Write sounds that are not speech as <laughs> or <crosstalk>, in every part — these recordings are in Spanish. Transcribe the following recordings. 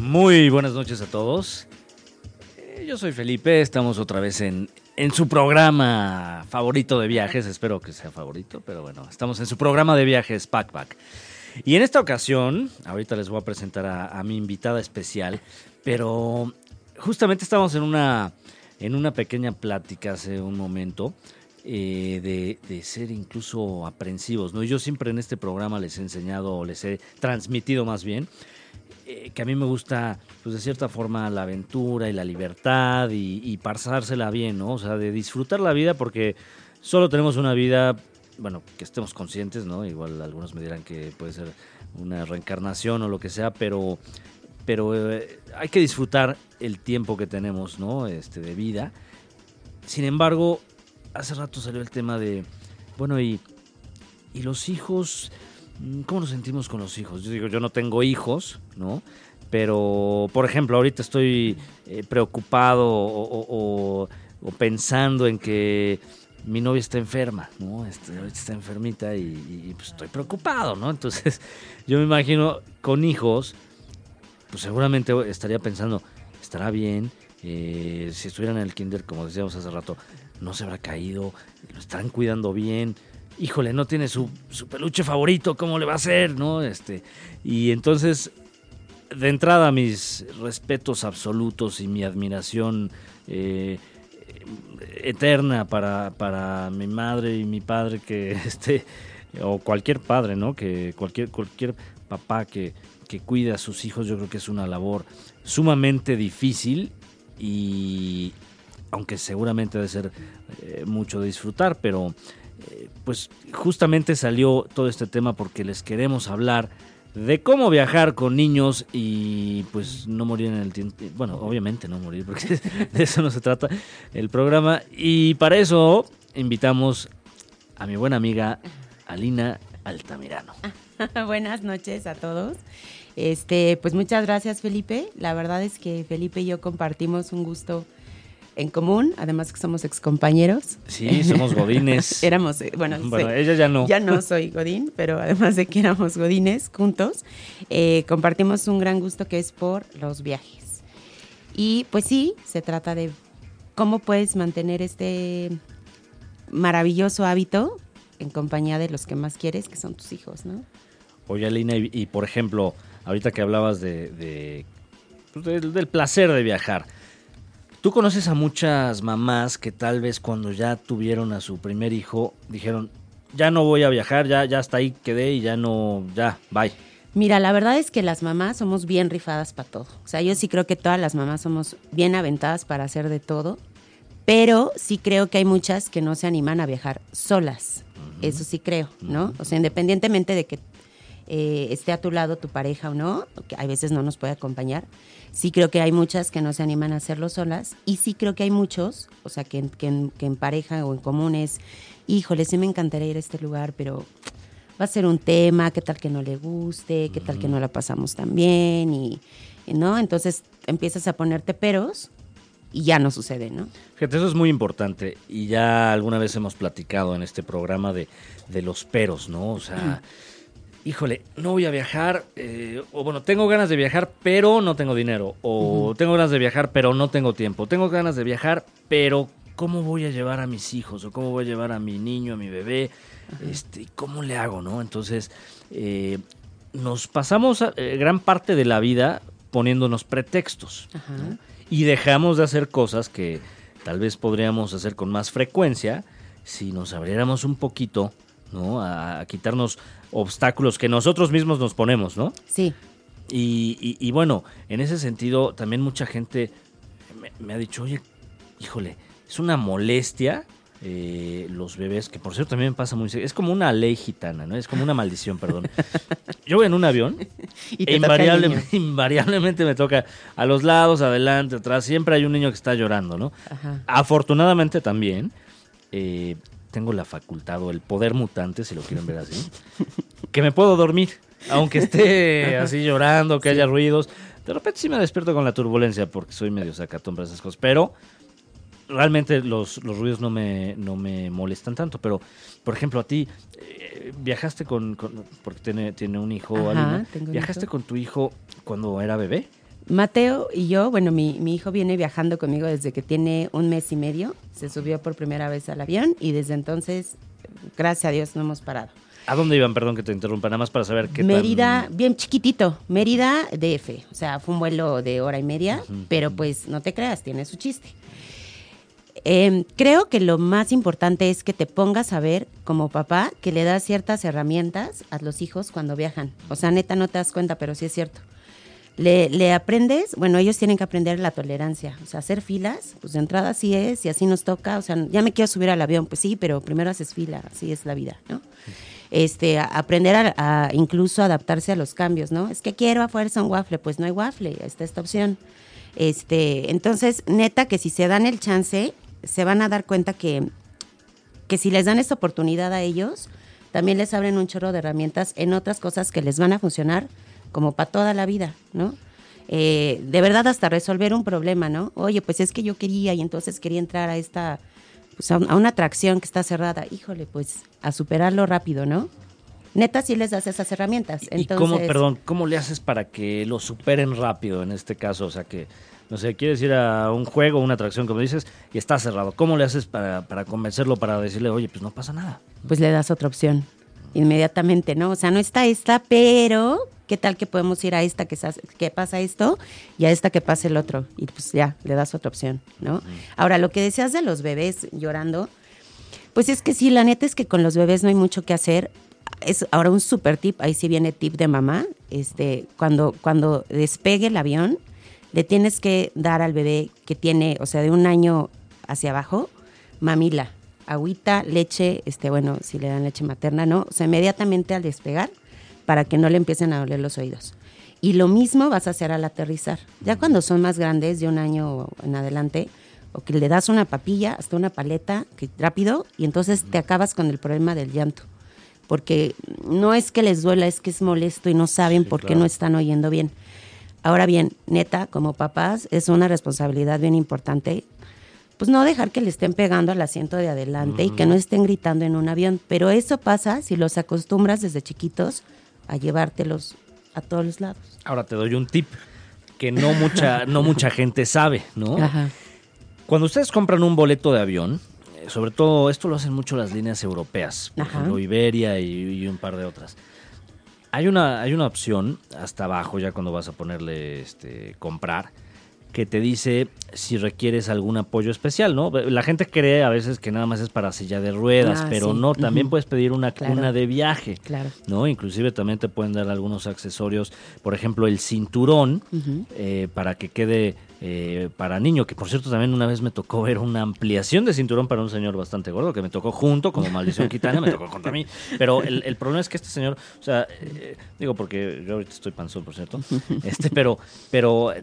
Muy buenas noches a todos. Eh, Yo soy Felipe, estamos otra vez en, en su programa favorito de viajes, espero que sea favorito, pero bueno, estamos en su programa de viajes Packpack. Y en esta ocasión, ahorita les voy a presentar a, mi invitada especial, pero justamente estamos en una, en una pequeña plática hace un momento eh, de, ser incluso aprensivos. ¿no? Yo siempre en este programa les he enseñado, les he transmitido más bien, eh, que a mí me gusta, pues de cierta forma, la aventura y la libertad y, pasársela bien, ¿no? O sea, de disfrutar la vida porque solo tenemos una vida, bueno, que estemos conscientes, ¿no? Igual algunos me dirán que puede ser una reencarnación o lo que sea, pero, pero eh, hay que disfrutar el tiempo que tenemos, ¿no? Este, de vida. Sin embargo, hace rato salió el tema de, bueno, y, y los hijos, ¿cómo nos sentimos con los hijos? Yo digo, yo no tengo hijos, ¿no? Pero, por ejemplo, ahorita estoy eh, preocupado o, pensando en que mi novia está enferma, ¿no? Este, ahorita está enfermita y, pues estoy preocupado, ¿no? Entonces, <laughs> yo me imagino con hijos, pues seguramente estaría pensando, estará bien, eh, si estuviera en el kinder, como decíamos hace rato, no se habrá caído, lo están cuidando bien, híjole, no tiene su, su peluche favorito, ¿cómo le va a hacer? ¿No? Este, y entonces, de entrada, mis respetos absolutos y mi admiración eh, eterna para, para mi madre y mi padre que <laughs> este o cualquier padre, ¿no? Que cualquier cualquier papá que, que cuida a sus hijos, yo creo que es una labor sumamente difícil y aunque seguramente debe ser eh, mucho de disfrutar, pero pues justamente salió todo este tema porque les queremos hablar de cómo viajar con niños y pues no morir en el tiempo. Bueno, obviamente no morir, porque <laughs> de eso no se trata el programa. Y para eso invitamos a mi buena amiga Alina Altamirano. <laughs> Buenas noches a todos. Este, pues muchas gracias, Felipe. La verdad es que Felipe y yo compartimos un gusto en común, además que somos excompañeros. Sí, somos godines. <laughs> Éramos, eh, bueno, ella ya no. ya no soy godín, pero además de que éramos godines juntos, eh, compartimos un gran gusto que es por los viajes. Y pues sí, se trata de cómo puedes mantener este maravilloso hábito en compañía de los que más quieres, que son tus hijos, ¿no? Oye, Alina, y, y, por ejemplo, ahorita que hablabas de, de- pues, del, del placer de viajar, tú conoces a muchas mamás que tal vez cuando ya tuvieron a su primer hijo dijeron, ya no voy a viajar, ya, ya hasta ahí quedé y ya no, ya, bye. Mira, la verdad es que las mamás somos bien rifadas para todo. O sea, yo sí creo que todas las mamás somos bien aventadas para hacer de todo, pero sí creo que hay muchas que no se animan a viajar solas. Eso sí creo, ¿no? O sea, independientemente de que eh, esté a tu lado tu pareja o no, que a veces no nos puede acompañar, sí creo que hay muchas que no se animan a hacerlo solas y sí creo que hay muchos, o sea, que, en- que en, que en pareja o en común es, híjole, sí me encantaría ir a este lugar, pero va a ser un tema, qué tal que no le guste, qué tal que no la pasamos tan bien y, y no, entonces empiezas a ponerte peros y ya no sucede, ¿no? Fíjate, eso es muy importante y ya alguna vez hemos platicado en este programa de, de los peros, ¿no? O sea, híjole, no voy a viajar, eh, o bueno, tengo ganas de viajar, pero no tengo dinero, o tengo ganas de viajar, pero no tengo tiempo, tengo ganas de viajar, pero ¿cómo voy a llevar a mis hijos? ¿O cómo voy a llevar a mi niño, a mi bebé? Este, ¿Cómo le hago, no? Entonces, eh, nos pasamos eh, gran parte de la vida poniéndonos pretextos. Y dejamos de hacer cosas que tal vez podríamos hacer con más frecuencia si nos abriéramos un poquito, ¿no? A, a quitarnos obstáculos que nosotros mismos nos ponemos, ¿no? Sí, Y, y- y bueno, en ese sentido, también mucha gente me, me ha dicho, oye, híjole, es una molestia eh, los bebés, que por cierto también pasa muy. Es como una ley gitana, ¿no? Es como una maldición, perdón. <laughs> Yo voy en un avión <laughs> y e te toca el invariable- niño. <laughs> invariablemente me toca a los lados, adelante, atrás. Siempre hay un niño que está llorando, ¿no? Ajá. Afortunadamente también eh, tengo la facultad o el poder mutante, si lo quieren ver así, <laughs> que me puedo dormir, aunque esté así llorando, que haya ruidos. De repente sí me despierto con la turbulencia porque soy medio sacatón para esas cosas, pero realmente los, los ruidos no me, no me molestan tanto. Pero, por ejemplo, a ti, eh, viajaste con, con- porque tiene, tiene un hijo, Ajá, Alina, ¿viajaste hijo. con tu hijo cuando era bebé? Mateo y yo, bueno, mi, mi, hijo viene viajando conmigo desde que tiene un mes y medio. Se subió por primera vez al avión y desde entonces, gracias a Dios, no hemos parado. ¿A dónde iban? Perdón que te interrumpa, nada más para saber qué Mérida, bien chiquitito. Mérida, DF. O sea, fue un vuelo de hora y media, pero pues no te creas, tiene su chiste. Eh, creo que lo más importante es que te pongas a ver como papá que le das ciertas herramientas a los hijos cuando viajan. O sea, neta, no te das cuenta, pero sí es cierto. Le, le, aprendes, bueno, ellos tienen que aprender la tolerancia, o sea, hacer filas, pues de entrada así es y así nos toca, o sea, ya me quiero subir al avión, pues sí, pero primero haces fila, así es la vida, ¿no? Este, aprender a, a incluso adaptarse a los cambios, ¿no? Es que quiero a fuerza un waffle, pues no hay waffle, está esta opción. Este, entonces, neta que si se dan el chance, se van a dar cuenta que, que si les dan esta oportunidad a ellos, también les abren un chorro de herramientas en otras cosas que les van a funcionar como para toda la vida, ¿no? Eh, de verdad hasta resolver un problema, ¿no? Oye, pues es que yo quería y entonces quería entrar a esta, pues a, una atracción que está cerrada. Híjole, pues a superarlo rápido, ¿no? Neta, sí les das esas herramientas. Entonces, ¿Y cómo, perdón, cómo le haces para que lo superen rápido en este caso? O sea, que, no sé, quieres ir a un juego, una atracción, como dices, y está cerrado. ¿Cómo le haces para, para convencerlo, para decirle, oye, pues no pasa nada? Pues le das otra opción, inmediatamente, ¿no? O sea, no está esta, pero ¿qué tal que podemos ir a esta que, que pasa esto y a esta que pasa el otro? Y pues ya, le das otra opción, ¿no? Ahora, lo que decías de los bebés llorando, pues es que sí, la neta es que con los bebés no hay mucho que hacer. Es ahora un super tip, ahí sí viene tip de mamá, este, cuando, cuando despegue el avión, le tienes que dar al bebé que tiene, o sea, de un año hacia abajo, mamila, agüita, leche, este, bueno, si le dan leche materna, ¿no? O sea, inmediatamente al despegar, para que no le empiecen a doler los oídos. Y lo mismo vas a hacer al aterrizar. Ya cuando son más grandes, de un año en adelante, o que le das una papilla, hasta una paleta, que rápido, y entonces te acabas con el problema del llanto. Porque no es que les duela, es que es molesto y no saben por qué no están oyendo bien. Ahora bien, neta, como papás, es una responsabilidad bien importante, pues no dejar que le estén pegando al asiento de adelante y que no estén gritando en un avión. Pero eso pasa si los acostumbras desde chiquitos a llevártelos a todos los lados. Ahora te doy un tip que no mucha, no mucha <laughs> gente sabe, ¿no? Cuando ustedes compran un boleto de avión, eh, sobre todo esto lo hacen mucho las líneas europeas, por ejemplo Iberia y un par de otras hay una, hay una opción hasta abajo, ya cuando vas a ponerle este, comprar, que te dice si requieres algún apoyo especial, ¿no? La gente cree a veces que nada más es para silla de ruedas, ah, pero no, también puedes pedir una cuna de viaje, claro. ¿no? Inclusive también te pueden dar algunos accesorios, por ejemplo, el cinturón, eh, para que quede eh, para niño, que por cierto también una vez me tocó ver una ampliación de cinturón para un señor bastante gordo, que me tocó junto, como maldición <laughs> quitana, me tocó contra mí. Pero el, problema es que este señor, o sea, eh, digo porque yo ahorita estoy panzón, por cierto, <laughs> este, pero, pero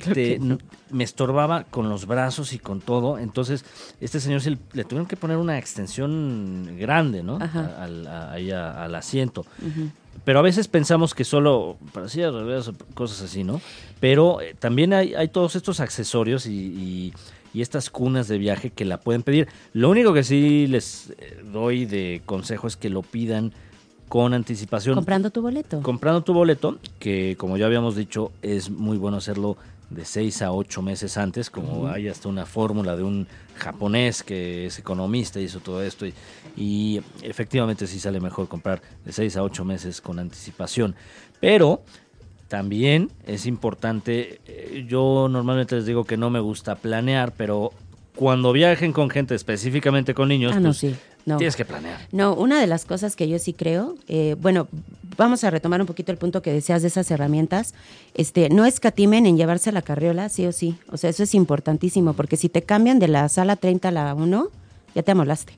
me estorbaba con los brazos y con todo, entonces este señor le tuvieron que poner una extensión grande, ¿no? Al, ahí al asiento. Pero a veces pensamos que solo para sillas de cosas así, ¿no? Pero eh, también hay, hay, todos estos accesorios y, y, estas cunas de viaje que la pueden pedir. Lo único que sí les eh, doy de consejo es que lo pidan con anticipación. Comprando tu boleto. Comprando tu boleto, que como ya habíamos dicho, es muy bueno hacerlo de seis a ocho meses antes, como hay hasta una fórmula de un japonés que es economista y hizo todo esto, y, efectivamente sí sale mejor comprar de seis a ocho meses con anticipación. Pero también es importante, eh, yo normalmente les digo que no me gusta planear, pero cuando viajen con gente, específicamente con niños, ah, pues, tienes que planear. No, una de las cosas que yo sí creo, eh, bueno, vamos a retomar un poquito el punto que decías de esas herramientas. Este, no escatimen en llevarse la carriola, sí o sí. O sea, eso es importantísimo, porque si te cambian de la sala 30 a la 1, ya te amolaste.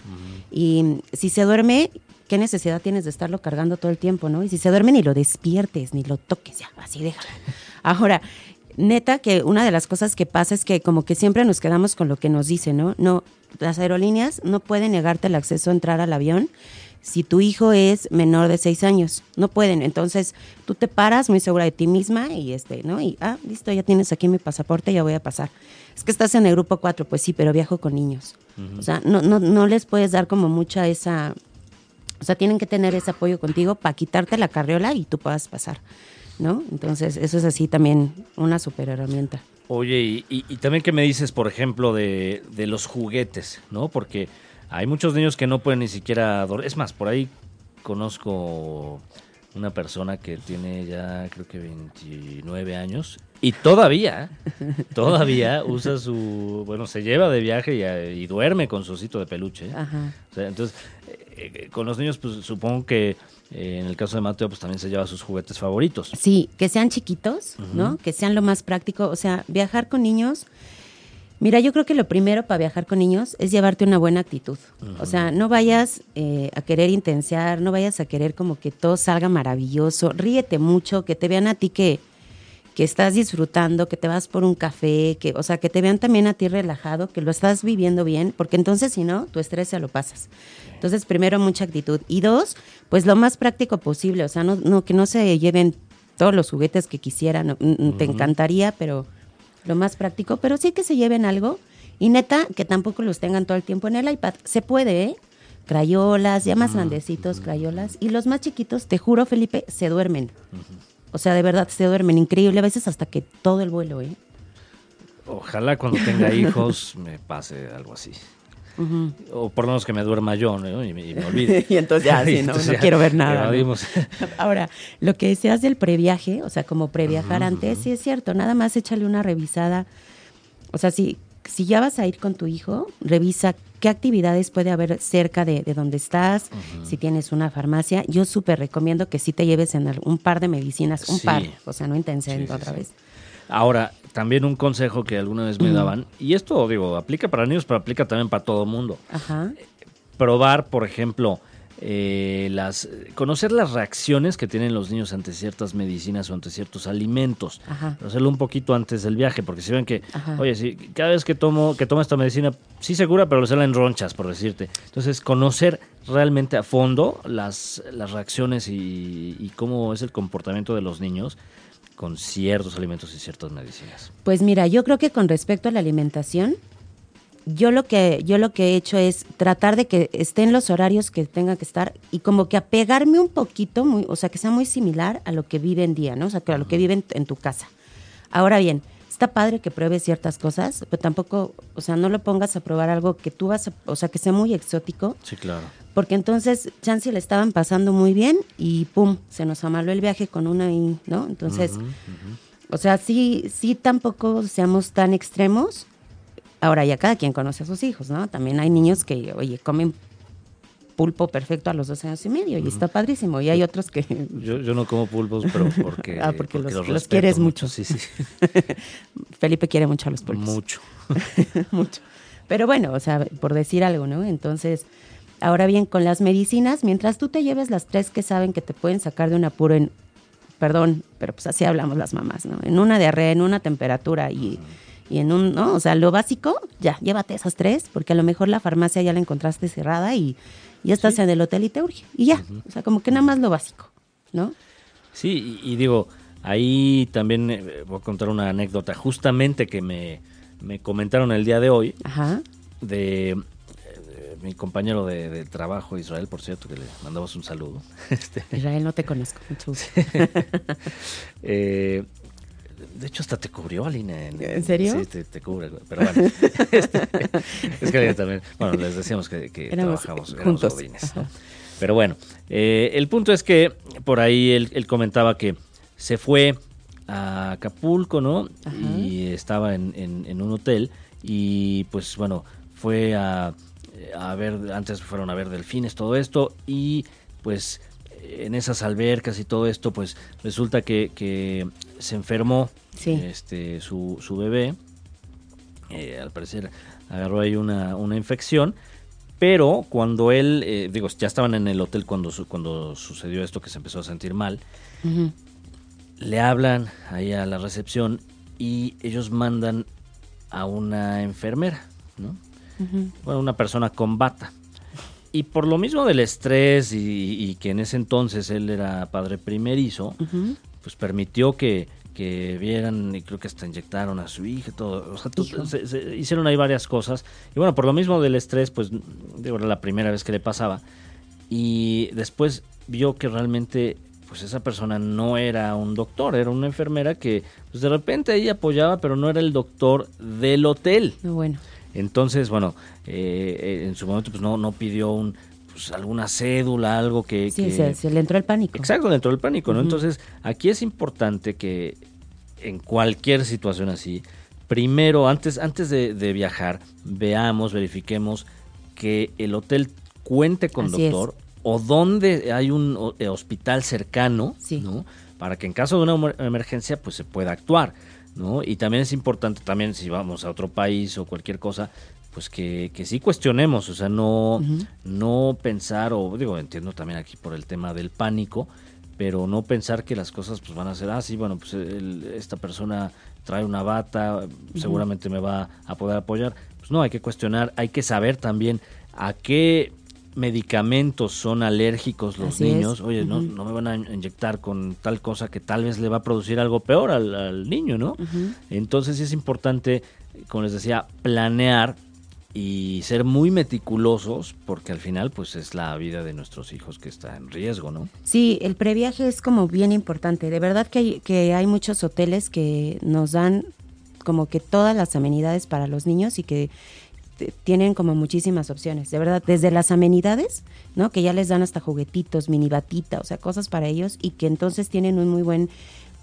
Y si se duerme, ¿qué necesidad tienes de estarlo cargando todo el tiempo, no? Y si se duerme, ni lo despiertes, ni lo toques, ya, así déjalo. <laughs> Ahora, neta que una de las cosas que pasa es que como que siempre nos quedamos con lo que nos dicen, ¿no? No, las aerolíneas no pueden negarte el acceso a entrar al avión si tu hijo es menor de seis años. No pueden. Entonces, tú te paras muy segura de ti misma y este, ¿no? Y ah, listo, ya tienes aquí mi pasaporte, ya voy a pasar. Es que estás en el grupo 4, pues sí, pero viajo con niños. O sea, no, no, no les puedes dar como mucha esa. O sea, tienen que tener ese apoyo contigo para quitarte la carriola y tú puedas pasar. ¿No? Entonces, eso es así también una super herramienta. Oye, y, y- y también qué me dices, por ejemplo, de, de los juguetes, ¿no? Porque hay muchos niños que no pueden ni siquiera dormir. Es más, por ahí conozco una persona que tiene ya creo que 29 años y todavía, todavía usa su, bueno, se lleva de viaje y, y duerme con su osito de peluche. Ajá. O sea, entonces, eh, eh, con los niños, pues supongo que eh, en el caso de Mateo, pues también se lleva sus juguetes favoritos. Sí, que sean chiquitos, ¿no? Que sean lo más práctico. O sea, viajar con niños. Mira, yo creo que lo primero para viajar con niños es llevarte una buena actitud. O sea, no vayas eh, a querer intensiar, no vayas a querer como que todo salga maravilloso. Ríete mucho, que te vean a ti que, que estás disfrutando, que te vas por un café, que, o sea, que te vean también a ti relajado, que lo estás viviendo bien, porque entonces si no, tu estrés se lo pasas. Entonces, primero, mucha actitud. Y dos, pues lo más práctico posible, o sea, no, no que no se lleven todos los juguetes que quisieran, no, te encantaría, pero lo más práctico, pero sí que se lleven algo. Y neta, que tampoco los tengan todo el tiempo en el iPad. Se puede, ¿eh? Crayolas, ya más grandecitos, crayolas. Y los más chiquitos, te juro, Felipe, se duermen. O sea, de verdad, se duermen. Increíble, a veces hasta que todo el vuelo, ¿eh? Ojalá cuando tenga <laughs> hijos me pase algo así. O por lo menos que me duerma yo ¿no? y, me, y me olvide. <laughs> Y entonces ya, <laughs> sí, no, no quiero ver nada, ¿no? Ahora, lo que decías del previaje, o sea, como previajar antes, sí es cierto, nada más échale una revisada. O sea, si, si ya vas a ir con tu hijo, revisa qué actividades puede haber cerca de, de donde estás, si tienes una farmacia. Yo súper recomiendo que sí te lleves en un par de medicinas, un Sí. par, o sea, no intensen Sí, sí, otra vez. Ahora, también un consejo que alguna vez me daban, y esto digo, aplica para niños, pero aplica también para todo mundo. Ajá. Probar, por ejemplo, eh, las conocer las reacciones que tienen los niños ante ciertas medicinas o ante ciertos alimentos. Ajá. Pero hacerlo un poquito antes del viaje, porque si ven que, Ajá. oye, si cada vez que tomo, que tomo esta medicina, sí segura, pero se la en ronchas, por decirte. Entonces, conocer realmente a fondo las, las reacciones y, y cómo es el comportamiento de los niños con ciertos alimentos y ciertas medicinas. Pues mira, yo creo que con respecto a la alimentación, yo lo que yo lo que he hecho es tratar de que estén los horarios que tenga que estar y como que apegarme un poquito, muy, o sea, que sea muy similar a lo que vive en día, ¿no? O sea, que a lo que vive en, en tu casa. Ahora bien, está padre que pruebes ciertas cosas, pero tampoco, o sea, no lo pongas a probar algo que tú vas, a, o sea, que sea muy exótico, Sí, claro. porque entonces chance le estaban pasando muy bien y pum, se nos amaló el viaje con una y, ¿no? Entonces, o sea, sí, sí tampoco seamos tan extremos. Ahora ya cada quien conoce a sus hijos, ¿no? También hay niños que, oye, comen pulpo perfecto a los dos años y medio y está padrísimo. Y hay otros que <laughs> Yo, yo no como pulpos, pero porque, <laughs> Ah, porque los- los quieres mucho. Sí, sí, <laughs> Felipe quiere mucho a los pulpos. mucho. mucho. Pero bueno, o sea, por decir algo, ¿no? Entonces, ahora bien, con las medicinas, mientras tú te lleves las tres que saben que te pueden sacar de un apuro en, perdón, pero pues así hablamos las mamás, ¿no? En una diarrea, en una temperatura y, y en un, ¿no? O sea, lo básico, ya, llévate esas tres, porque a lo mejor la farmacia ya la encontraste cerrada y ya estás en el hotel y te urge. Y ya, o sea, como que nada más lo básico, ¿no? Sí, y, y digo, ahí también eh, voy a contar una anécdota justamente que me, me comentaron el día de hoy Ajá. de, eh, mi compañero de, de trabajo, Israel, por cierto, que le mandamos un saludo. <laughs> Este, Israel, no te conozco, mucho <laughs> <laughs> eh, de hecho, hasta te cubrió, Aline. ¿En serio? Sí, te, te cubre. Pero bueno, este, <laughs> <laughs> es que Aline también, bueno, les decíamos que, que Éramos trabajamos éramos juntos. godines, Ajá. ¿no? Pero bueno, eh, el punto es que por ahí él, él comentaba que se fue a Acapulco, ¿no? Ajá. Y estaba en, en- en un hotel y pues bueno, fue a, a ver, antes fueron a ver delfines, todo esto y pues en esas albercas y todo esto, pues resulta que, que se enfermó Sí. este, su, su bebé. Eh, al parecer agarró ahí una, una infección. Pero cuando él, eh, digo, ya estaban en el hotel cuando, su- cuando sucedió esto, que se empezó a sentir mal, le hablan ahí a la recepción y ellos mandan a una enfermera, ¿no? Bueno, una persona con bata. Y por lo mismo del estrés y, y que en ese entonces él era padre primerizo, Ujú. pues permitió que, que vieran y creo que hasta inyectaron a su hija, todo. O sea, to- Hijo. se- se hicieron ahí varias cosas. Y bueno, por lo mismo del estrés, pues digo, era la primera vez que le pasaba. Y después vio que realmente pues esa persona no era un doctor, era una enfermera que pues de repente ahí apoyaba, pero no era el doctor del hotel. Bueno. Entonces, bueno, eh, en su momento pues no, no pidió un, pues, alguna cédula, algo que... Sí, Se, le entró el pánico. Exacto, le entró el pánico, ¿no? Entonces, aquí es importante que en cualquier situación así, primero, antes, antes de, viajar, veamos, verifiquemos que el hotel cuente con doctor o donde hay un eh, hospital cercano, ¿no? Para que en caso de una emergencia, pues se pueda actuar, ¿no? Y también es importante, también si vamos a otro país o cualquier cosa, pues que, que sí cuestionemos, o sea, no, no pensar, o digo, entiendo también aquí por el tema del pánico, pero no pensar que las cosas pues van a ser, así, ah, bueno, pues esta persona trae una bata, seguramente me va a poder apoyar. Pues no, hay que cuestionar, hay que saber también a qué medicamentos son alérgicos los niños. Oye, no, no me van a inyectar con tal cosa que tal vez le va a producir algo peor al, niño, ¿no? Entonces es importante, como les decía, planear y ser muy meticulosos porque al final pues es la vida de nuestros hijos que está en riesgo, ¿no? Sí, el previaje es como bien importante. De verdad que hay, que hay muchos hoteles que nos dan como que todas las amenidades para los niños y que tienen como muchísimas opciones, de verdad, desde las amenidades, ¿no? Que ya les dan hasta juguetitos, mini batita, o sea, cosas para ellos y que entonces tienen un muy buen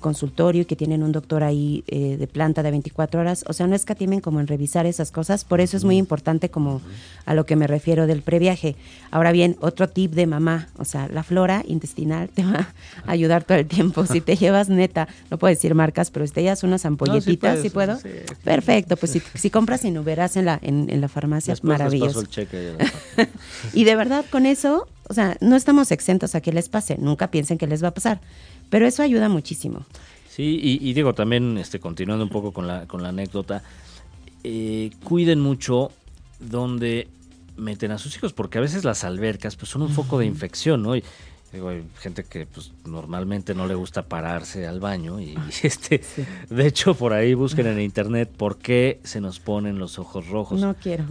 consultorio y que tienen un doctor ahí eh, de planta de 24 horas. O sea, no escatimen como en revisar esas cosas. Por eso es muy importante como a lo que me refiero del previaje. Ahora bien, otro tip de mamá, o sea, la flora intestinal te va a ayudar todo el tiempo. Si te llevas neta, no puedo decir marcas, pero si te llevas unas ampolletitas, ¿sí, puedo? Perfecto, pues si, si compras y no verás en la, en, la farmacia, es maravilloso. <laughs> y de verdad, con eso, o sea, no estamos exentos a que les pase. Nunca piensen que les va a pasar pero eso ayuda muchísimo. Sí, y, digo también, este, continuando un poco con la, con la anécdota, eh, cuiden mucho donde meten a sus hijos, porque a veces las albercas pues son un foco de infección, ¿no? Digo, hay gente que pues normalmente no le gusta pararse al baño y, <laughs> este, de hecho por ahí busquen en internet por qué se nos ponen los ojos rojos. No quiero.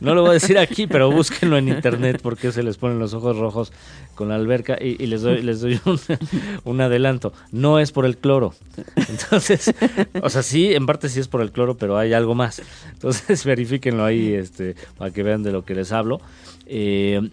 no lo voy a decir aquí, pero búsquenlo en internet por qué se les ponen los ojos rojos con la alberca y, les doy, les doy un, <laughs> un, adelanto. No es por el cloro. Entonces, o sea, sí, en parte sí es por el cloro, pero hay algo más. Entonces, <laughs> verifíquenlo ahí, este, para que vean de lo que les hablo. Eh,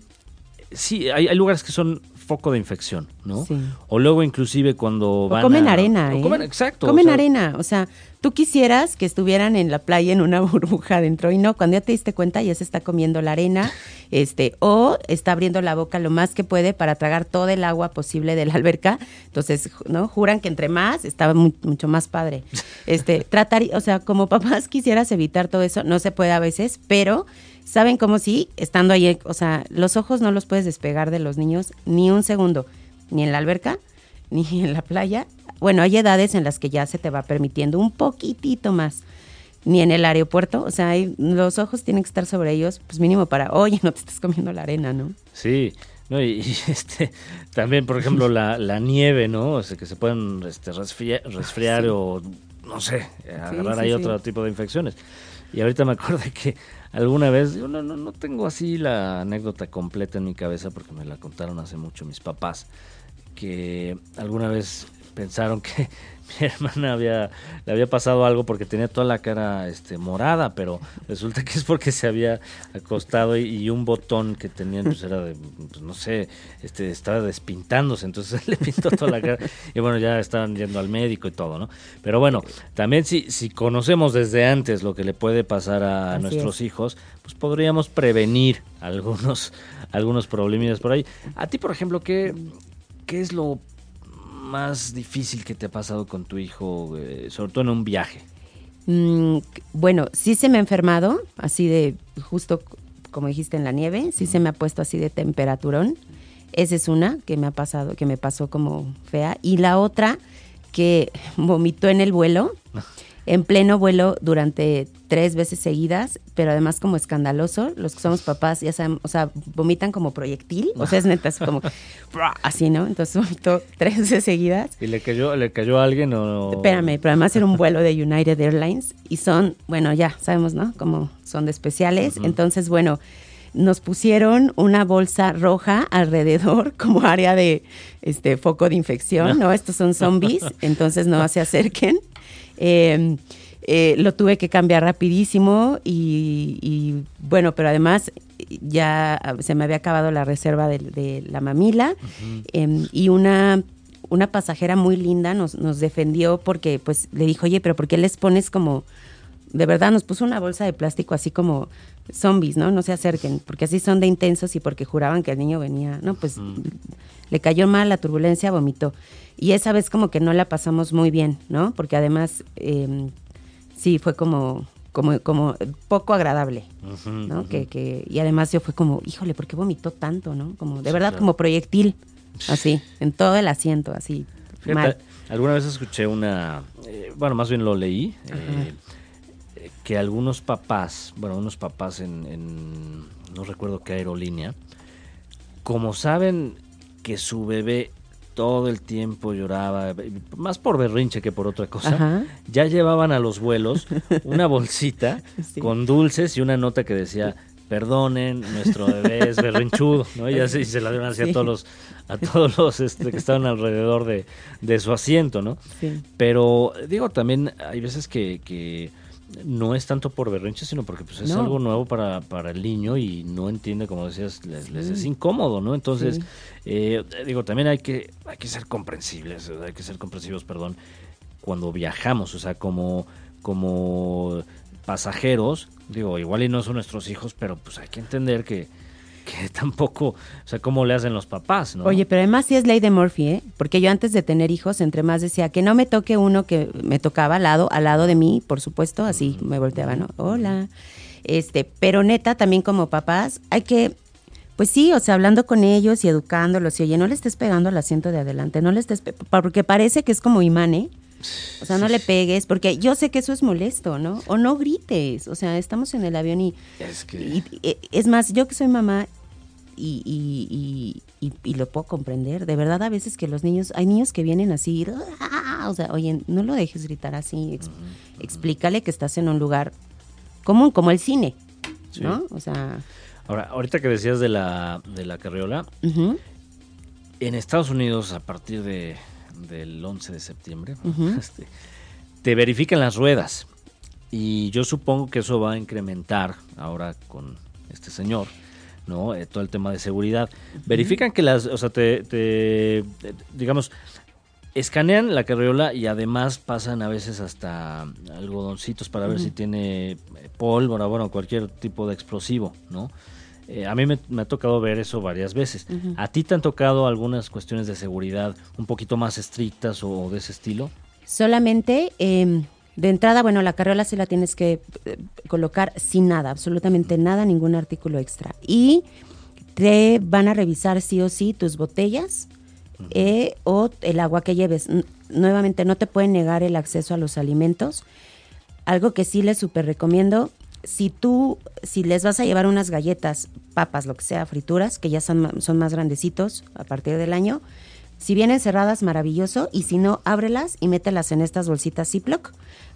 sí, hay, lugares que son foco de infección, ¿no? Sí. O luego inclusive cuando van comen arena, ¿eh? comen, exacto. Comen arena, o sea, tú quisieras que estuvieran en la playa en una <laughs> burbuja dentro y no, cuando ya te diste cuenta ya se está comiendo la arena, este, o está abriendo la boca lo más que puede para tragar todo el agua posible de la alberca. Entonces, ¿no? Juran que entre más estaba mucho más padre. <laughs> Este, tratar, o sea, como papás quisieras evitar todo eso, no se puede a veces, pero saben cómo sí, estando ahí, o sea, los ojos no los puedes despegar de los niños ni un segundo, ni en la alberca, <laughs> ni en la playa. Bueno, hay edades en las que ya se te va permitiendo un poquitito más, ni en el aeropuerto, o sea, los ojos tienen que estar sobre ellos, pues mínimo para, <laughs> oye, no te estás comiendo la arena, ¿no? Sí, no, y, <laughs> este, también, por ejemplo, la, la, nieve, ¿no? O sea, que se pueden este, resfriar, o, no sé, agarrar ahí otro tipo de infecciones. Y ahorita me acuerdo que alguna vez, yo no, no, no tengo así la anécdota completa en mi cabeza porque me la contaron hace mucho mis papás, que alguna vez pensaron que <laughs> mi hermana había, le había pasado algo porque tenía toda la cara este, morada, pero resulta que es porque se había acostado y, un botón que tenía, pues era de, pues, no sé, este, estaba despintándose, entonces <laughs> le pintó toda la cara y bueno, ya estaban yendo al médico y todo, ¿no? Pero bueno, también si, si conocemos desde antes lo que le puede pasar a nuestros hijos, pues podríamos prevenir algunos, algunos problemillas por ahí. A ti, por ejemplo, ¿qué, qué es lo más difícil que te ha pasado con tu hijo, eh, sobre todo en un viaje? Mm, bueno, sí se me ha enfermado, así de justo como dijiste en la nieve, sí se me ha puesto así de temperaturón. Esa es una que me ha pasado, que me pasó como fea. Y la otra, que <laughs> vomitó en el vuelo. <laughs> en pleno vuelo durante tres veces seguidas, pero además como escandaloso. Los que somos papás ya saben, o sea, vomitan como proyectil, o sea, es neta, es como <laughs> así, ¿no? Entonces vomitó tres veces seguidas. ¿Y le cayó, le cayó a alguien o...? Espérame, pero además era un vuelo de United Airlines y son, bueno, ya sabemos, ¿no? Como son de especiales. Entonces, bueno, nos pusieron una bolsa roja alrededor <laughs> como área de este foco de infección, ¿no? Estos son zombies, entonces no se acerquen. Eh, eh, lo tuve que cambiar rapidísimo y, bueno, pero además ya se me había acabado la reserva de, la mamila em, y una una pasajera muy linda nos, nos defendió porque pues le dijo, oye, pero ¿por qué les pones como, de verdad nos puso una bolsa de plástico así como zombies, ¿no? No se acerquen, porque así son de intensos y porque juraban que el niño venía, no, pues le cayó mal la turbulencia, vomitó. Y esa vez como que no la pasamos muy bien, ¿no? Porque además em, sí, fue como, como, como poco agradable, ¿no? Que, que, y además yo fue como, híjole, ¿por qué vomitó tanto, no? Como, de verdad, como proyectil, así, en todo el asiento, así, mal. Alguna vez escuché una, eh, bueno, más bien lo leí, eh, que algunos papás, bueno, unos papás en, en, no recuerdo qué aerolínea, como saben que su bebé todo el tiempo lloraba, más por berrinche que por otra cosa. Ya llevaban a los vuelos una bolsita <laughs> con dulces y una nota que decía, perdonen, nuestro bebé es berrinchudo, ¿no? Y así se la dieron así a todos los, a todos los este, que estaban alrededor de, de su asiento, ¿no? Pero digo, también hay veces que, que no es tanto por berrinche, sino porque pues, es algo nuevo para, para, el niño y no entiende, como decías, les, es incómodo, ¿no? Entonces, eh, digo, también hay que, hay que ser comprensibles, hay que ser comprensivos, perdón, cuando viajamos, o sea, como, como pasajeros, digo, igual y no son nuestros hijos, pero pues hay que entender que que <laughs> tampoco, o sea, cómo le hacen los papás, ¿no? Oye, pero además sí es ley de Murphy, ¿eh? Porque yo antes de tener hijos, entre más decía que no me toque uno que me tocaba al lado, al lado de mí, por supuesto, así me volteaba, ¿no? Hola. Este, pero neta, también como papás, hay que pues sí, o sea, hablando con ellos y educándolos, y oye, no le estés pegando al asiento de adelante, no le estés, porque parece que es como imán, ¿eh? O sea, no le pegues, porque yo sé que eso es molesto, ¿no? O no grites, o sea, estamos en el avión y... Es que... es más, yo que soy mamá, y, y, lo puedo comprender. De verdad, a veces que los niños, hay niños que vienen así, <laughs> o sea, oye, no lo dejes gritar así, explícale que estás en un lugar común, como el cine, ¿no? O sea... Ahora, ahorita que decías de la, de la carriola, en Estados Unidos, a partir de, del 11 de septiembre, <laughs> este, te verifican las ruedas. Y yo supongo que eso va a incrementar ahora con este señor ¿no? Eh, todo el tema de seguridad. Verifican que las, o sea, te, digamos, escanean la carriola y además pasan a veces hasta algodoncitos para ver si tiene pólvora, bueno, cualquier tipo de explosivo, ¿no? Eh, a mí me, ha tocado ver eso varias veces. ¿A ti te han tocado algunas cuestiones de seguridad un poquito más estrictas o, de ese estilo? Solamente em, de entrada, bueno, la carriola sí la tienes que eh, colocar sin nada, absolutamente nada, ningún artículo extra. Y te van a revisar sí o sí tus botellas eh, o el agua que lleves. nuevamente, no te pueden negar el acceso a los alimentos. Algo que sí les súper recomiendo, si tú, si les vas a llevar unas galletas, papas, lo que sea, frituras, que ya son, son más grandecitos a partir del año, si vienen cerradas, maravilloso, y si no, ábrelas y mételas en estas bolsitas Ziploc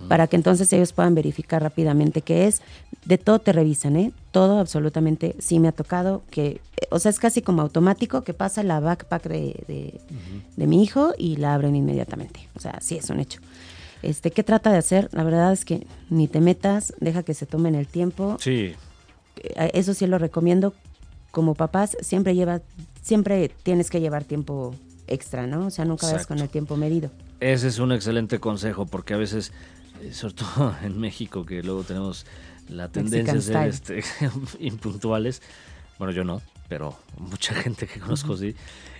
para que entonces ellos puedan verificar rápidamente qué es. De todo te revisan, ¿eh? Todo absolutamente sí me ha tocado, que, o sea, es casi como automático que pasa la backpack de, de, mi hijo y la abren inmediatamente. O sea, sí es un hecho. Este, ¿Qué trata de hacer? La verdad es que ni te metas, deja que se tomen el tiempo. Sí. Eh, eso sí lo recomiendo. Como papás, siempre lleva, siempre tienes que llevar tiempo extra, ¿no? O sea, nunca vas con el tiempo medido. Ese es un excelente consejo porque a veces sobre todo <laughs> en México, que luego tenemos la tendencia a ser este, <laughs> impuntuales. Bueno, yo no, pero mucha <laughs> gente que conozco sí.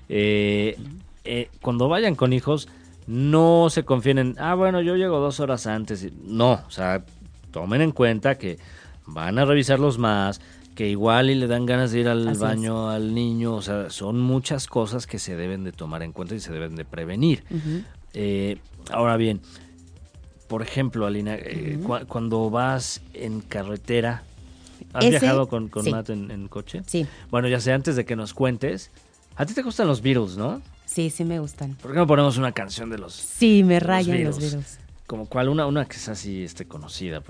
Eh, eh, cuando vayan con hijos, no se confíen en, ah, bueno, yo llego dos horas antes. No, o sea, tomen en cuenta que van a revisarlos más, que igual y le dan ganas de ir al baño al niño. O sea, son muchas cosas que se deben de tomar en cuenta y se deben de prevenir. ahora bien, por ejemplo, Alina, eh, cuando vas en carretera, ¿has viajado con, Matt en, coche? Sí. Bueno, ya sé, antes de que nos cuentes, a ti te gustan los Beatles, ¿no? Sí, sí me gustan. ¿Por qué no ponemos una canción de los Sí, me rayan los Beatles. Como cuál, una, una que es así este, conocida.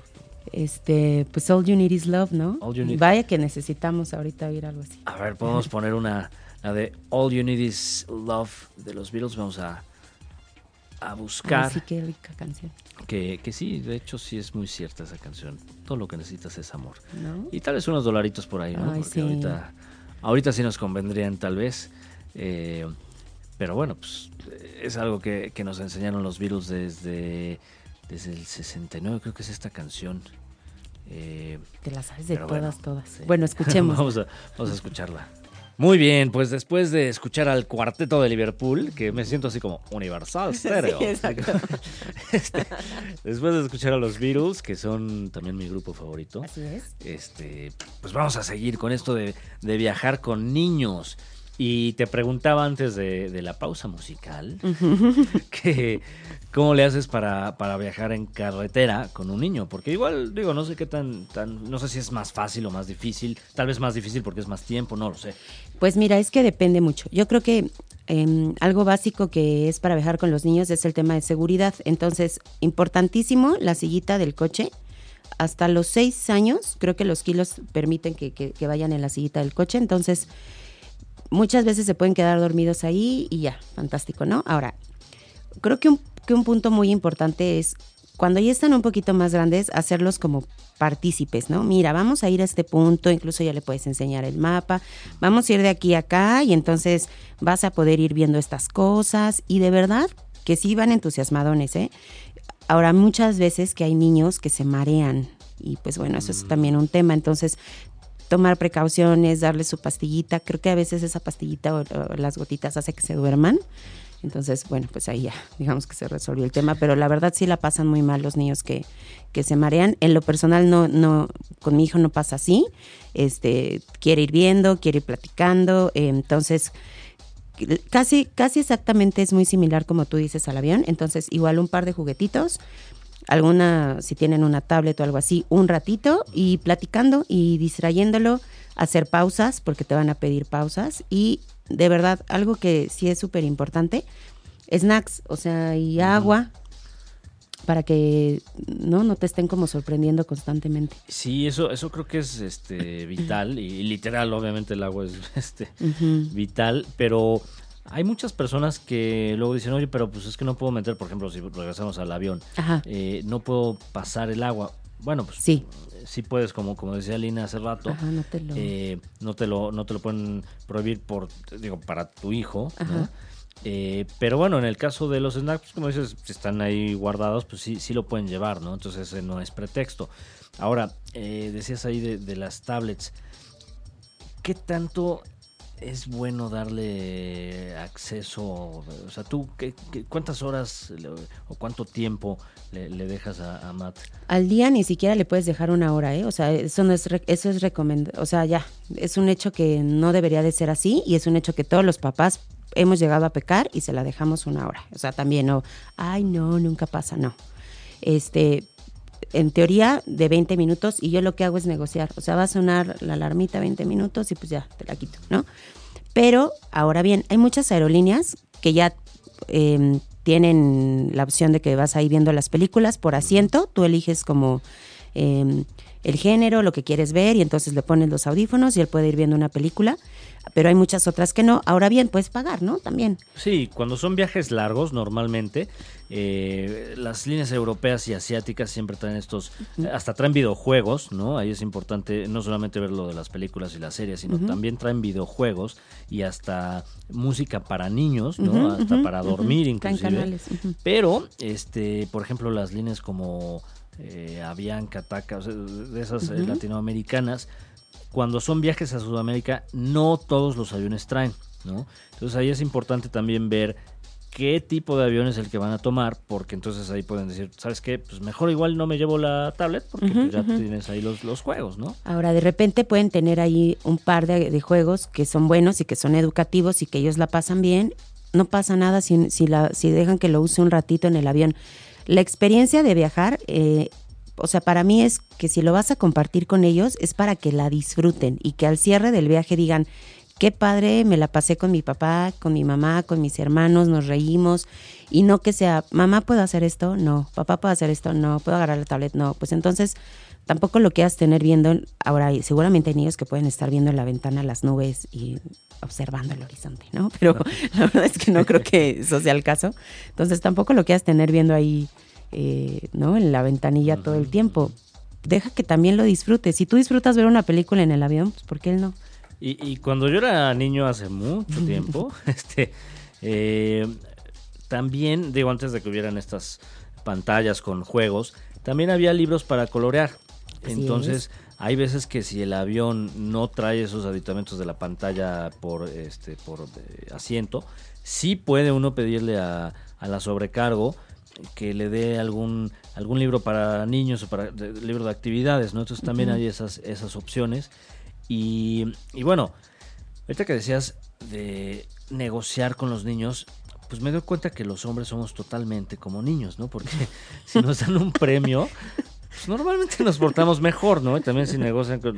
Este, pues All You Need Is Love, ¿no? All You Need- Vaya que necesitamos ahorita oír algo así. A ver, podemos <laughs> poner una, la de All You Need Is Love de los Beatles. Vamos a, a buscar. Así que rica canción, Que, que sí, de hecho sí es muy cierta esa canción. Todo lo que necesitas es amor. ¿no? Y tal vez unos dolaritos por ahí, ¿no? Ay, Porque sí. ahorita, ahorita sí nos convendrían tal vez. Eh, pero bueno, pues eh, es algo que, que nos enseñaron los Beatles desde, desde el 69, creo que es esta canción. Eh, Te la sabes de todas, bueno, todas. sí. Bueno, escuchemos. <laughs> vamos, a, vamos a escucharla. Muy bien, pues después de escuchar al cuarteto de Liverpool, que me siento así como Universal Stereo. Sí, <laughs> exacto. Este, después de escuchar a los Beatles, que son también mi grupo favorito, Así es. este, pues vamos a seguir con esto de, de viajar con niños. Y te preguntaba antes de, de la pausa musical, que cómo le haces para, para viajar en carretera con un niño, porque igual, digo, no sé qué tan, tan, no sé si es más fácil o más difícil, tal vez más difícil porque es más tiempo, no lo sé. Pues mira, es que depende mucho. Yo creo que em, algo básico que es para viajar con los niños es el tema de seguridad. Entonces, importantísimo la sillita del coche. Hasta los seis años, creo que los kilos permiten que, vayan en la sillita del coche. Entonces, muchas veces se pueden quedar dormidos ahí y ya, fantástico, ¿no? Ahora, creo que un, que un punto muy importante es cuando ya están un poquito más grandes, hacerlos como partícipes, ¿no? Mira, vamos a ir a este punto, incluso ya le puedes enseñar el mapa, vamos a ir de aquí a acá y entonces vas a poder ir viendo estas cosas y de verdad que sí van entusiasmadones, ¿eh? Ahora, muchas veces que hay niños que se marean y pues bueno, eso es también un tema, entonces tomar precauciones, darle su pastillita, creo que a veces esa pastillita o, o las gotitas hace que se duerman. Entonces, bueno, pues ahí ya, digamos que se resolvió el tema, pero la verdad sí la pasan muy mal los niños que, que se marean. En lo personal no, no, con mi hijo no pasa así. Este, quiere ir viendo, quiere ir platicando, entonces casi, casi exactamente es muy similar como tú dices al avión. Entonces, igual un par de juguetitos, alguna, si tienen una tablet o algo así, un ratito y platicando y distrayéndolo, hacer pausas, porque te van a pedir pausas. Y de verdad, algo que sí es súper importante, snacks, o sea, y agua, para que no, no te estén como sorprendiendo constantemente. Sí, eso, eso creo que es este vital y literal, obviamente el agua es <laughs> este vital, pero hay muchas personas que luego dicen, oye, pero pues es que no puedo meter, por ejemplo, si regresamos al avión, eh, no puedo pasar el agua. Bueno, pues Sí. sí puedes, como, como decía Lina hace rato, Ajá, no te lo... eh, no te lo no te lo pueden prohibir por digo para tu hijo ¿no? Ajá. Eh, pero bueno en el caso de los snacks pues, como dices si están ahí guardados pues sí sí lo pueden llevar no entonces ese no es pretexto ahora eh, decías ahí de, de las tablets qué tanto es bueno darle acceso o sea tú qué, qué- cuántas horas o cuánto tiempo le, dejas a, a Matt Al día ni siquiera le puedes dejar una hora, ¿eh? O sea, eso no es, eso es recomendado, o sea, ya, es un hecho que no debería de ser así y es un hecho que todos los papás hemos llegado a pecar y se la dejamos una hora. O sea, también no, ay, no, nunca pasa, no. Este, en teoría, de 20 minutos y yo lo que hago es negociar. O sea, va a sonar la alarmita 20 minutos y pues ya, te la quito, ¿no? Pero, ahora bien, hay muchas aerolíneas que ya eh, tienen la opción de que vas ahí viendo las películas por asiento. Tú eliges como eh, el género, lo que quieres ver y entonces le pones los audífonos y él puede ir viendo una película. Pero hay muchas otras que no. Ahora bien, puedes pagar, ¿no? También. Sí, cuando son viajes largos, normalmente, eh, las líneas europeas y asiáticas siempre traen estos, hasta traen videojuegos, ¿no? Ahí es importante no solamente ver lo de las películas y las series, sino también traen videojuegos y hasta música para niños, ¿no? Hasta para dormir inclusive. Pero, este, por ejemplo, las líneas como eh, Avianca, Taca, o sea, de esas eh, latinoamericanas, cuando son viajes a Sudamérica, no todos los aviones traen, ¿no? Entonces ahí es importante también ver qué tipo de avión es el que van a tomar, porque entonces ahí pueden decir, ¿sabes qué? Pues mejor igual no me llevo la tablet, porque pues ya tienes ahí los, los juegos, ¿no? Ahora, de repente pueden tener ahí un par de, de juegos que son buenos y que son educativos y que ellos la pasan bien. No pasa nada si, si, la, si dejan que lo use un ratito en el avión. La experiencia de viajar, eh, o sea, para mí es que si lo vas a compartir con ellos, es para que la disfruten y que al cierre del viaje digan, qué padre, me la pasé con mi papá, con mi mamá, con mis hermanos, nos reímos. Y no que sea, mamá, ¿puedo hacer esto? No. Papá, ¿puedo hacer esto? No. ¿Puedo agarrar la tablet? No. Pues entonces tampoco lo quieras tener viendo, ahora seguramente hay niños que pueden estar viendo en la ventana las nubes y observando el horizonte, ¿no? Pero <laughs> la verdad es que no creo que eso sea el caso. Entonces tampoco lo quieras tener viendo ahí, eh, ¿no? En la ventanilla todo el tiempo. Deja que también lo disfrutes. Si tú disfrutas ver una película en el avión, pues ¿por qué él no? Y, cuando yo era niño hace mucho <laughs> tiempo, <laughs> este, eh, también, digo, antes de que hubieran estas pantallas con juegos, también había libros para colorear. Entonces, hay veces que si el avión no trae esos aditamentos de la pantalla por este por eh, asiento, sí puede uno pedirle a, la sobrecargo que le dé algún algún libro para niños o para libro de actividades, ¿no? Entonces también hay esas esas opciones y, bueno, ahorita que decías de negociar con los niños, pues me doy cuenta que los hombres somos totalmente como niños, ¿no? Porque <laughs> si nos dan un premio, pues normalmente nos portamos mejor, ¿no? también si negocian con...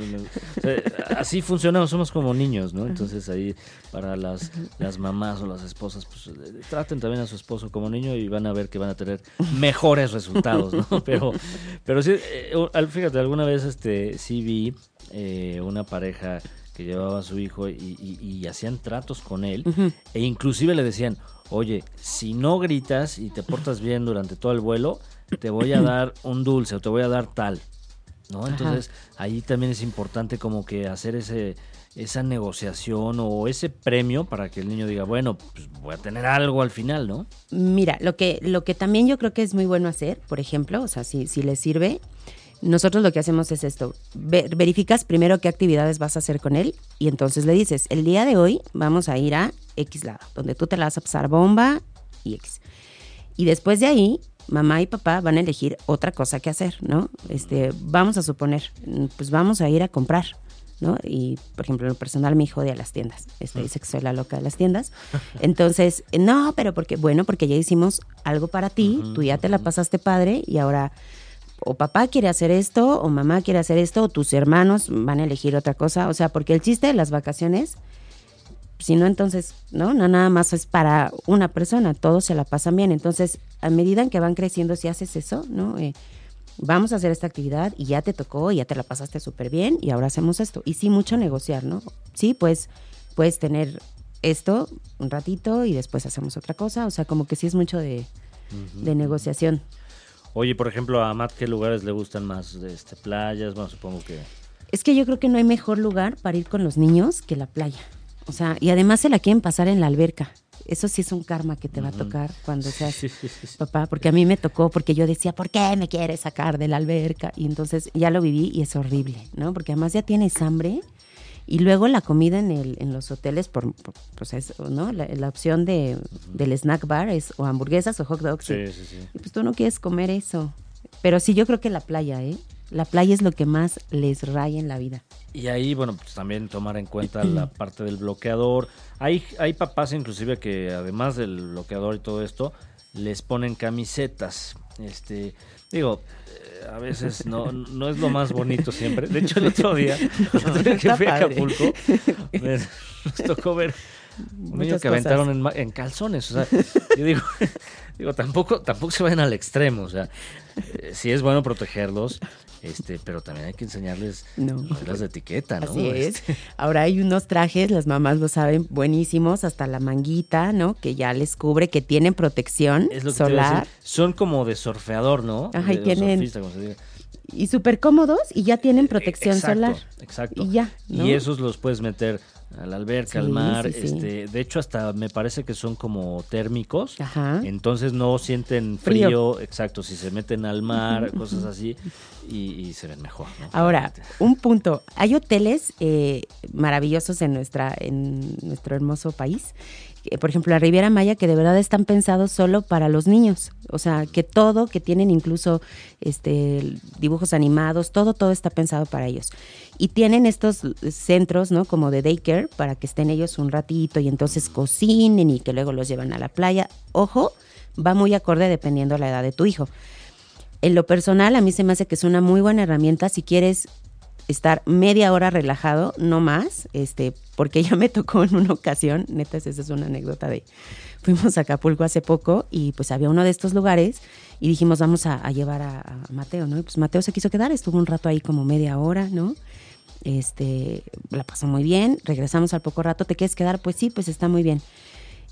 así funcionamos, somos como niños, ¿no? Entonces ahí para las, las mamás o las esposas, pues eh, traten también a su esposo como niño y van a ver que van a tener mejores resultados, ¿no? <laughs> Pero, pero sí, eh, fíjate, alguna vez este sí vi eh, una pareja que llevaba a su hijo y, hacían tratos con él e inclusive le decían, oye, si no gritas y te portas bien durante todo el vuelo, te voy a dar un dulce o te voy a dar tal. ¿no? Entonces ahí también es importante como que hacer ese esa negociación o ese premio para que el niño diga, bueno, pues voy a tener algo al final, ¿no? Mira, lo que, lo que también yo creo que es muy bueno hacer, por ejemplo, o sea, si, si le sirve, nosotros lo que hacemos es esto, verificas primero qué actividades vas a hacer con él y entonces le dices, el día de hoy vamos a ir a X lado, donde tú te la vas a pasar bomba y X. Y después de ahí mamá y papá van a elegir otra cosa que hacer, ¿no? Este, vamos a suponer, pues vamos a ir a comprar, ¿no? Y, por ejemplo, en lo personal, mi hijo odia las tiendas. Este, dice que soy la loca de las tiendas. <laughs> Entonces, no, pero porque, bueno, porque ya hicimos algo para ti, tú ya te la pasaste padre y ahora o papá quiere hacer esto, o mamá quiere hacer esto, o tus hermanos van a elegir otra cosa. O sea, porque el chiste de las vacaciones si no, entonces, ¿no? No nada más es para una persona, todos se la pasan bien. Entonces, a medida en que van creciendo, si haces eso, ¿no? Eh, vamos a hacer esta actividad y ya te tocó, ya te la pasaste súper bien y ahora hacemos esto. Y sí, mucho negociar, ¿no? Sí, pues puedes tener esto un ratito y después hacemos otra cosa. O sea, como que sí es mucho de, negociación. Oye, por ejemplo, a Matt, ¿qué lugares le gustan más? Este, playas, bueno, supongo que... Es que yo creo que no hay mejor lugar para ir con los niños que la playa. O sea, y además se la quieren pasar en la alberca. Eso sí es un karma que te va a tocar cuando seas papá, porque a mí me tocó, porque yo decía, ¿por qué me quieres sacar de la alberca? Y entonces ya lo viví y es horrible, ¿no? Porque además ya tienes hambre y luego la comida en, el, en los hoteles, por, pues ¿no? La, opción de, del snack bar es o hamburguesas o hot dogs. Sí, sí, sí. Y pues tú no quieres comer eso. Pero sí, yo creo que la playa, ¿eh? La playa es lo que más les raya en la vida. Y ahí, bueno, pues también tomar en cuenta la <clears throat> parte del bloqueador. Hay, hay papás inclusive que además del bloqueador y todo esto, les ponen camisetas. Este, digo, eh, a veces no, no es lo más bonito siempre. De hecho, el otro día, <laughs> <laughs> que fui a Acapulco, <laughs> nos tocó ver un niño que aventaron en, en, calzones. O sea, yo digo, digo, tampoco, tampoco se vayan al extremo. O sea, eh, sí es bueno protegerlos, este, pero también hay que enseñarles las de etiqueta, ¿no? Así es. Este. Ahora hay unos trajes, las mamás lo saben, buenísimos, hasta la manguita, ¿no? Que ya les cubre, que tienen protección es lo que solar. Son como de surfeador, ¿no? Ajá, y tienen. Y súper cómodos y ya tienen protección solar. Exacto. Y ya. Y esos los puedes meter a la alberca, al mar, este, de hecho hasta me parece que son como térmicos, entonces no sienten frío, exacto, si se meten al mar, <laughs> cosas así, y, se ven mejor. Ahora, un punto, hay hoteles eh, maravillosos en nuestra, en nuestro hermoso país por ejemplo, la Riviera Maya, que de verdad están pensados solo para los niños. O sea, que todo, que tienen incluso este, dibujos animados, todo, todo está pensado para ellos. Y tienen estos centros, ¿no? Como de daycare, para que estén ellos un ratito y entonces cocinen y que luego los llevan a la playa. Ojo, va muy acorde dependiendo de la edad de tu hijo. En lo personal, a mí se me hace que es una muy buena herramienta si quieres estar media hora relajado, no más, este, porque ya me tocó en una ocasión, neta, esa es una anécdota de, fuimos a Acapulco hace poco y pues había uno de estos lugares y dijimos, vamos a, llevar a, Mateo, ¿no? Y pues Mateo se quiso quedar, estuvo un rato ahí como media hora, ¿no? Este, la pasó muy bien, regresamos al poco rato, ¿te quieres quedar? Pues sí, pues está muy bien.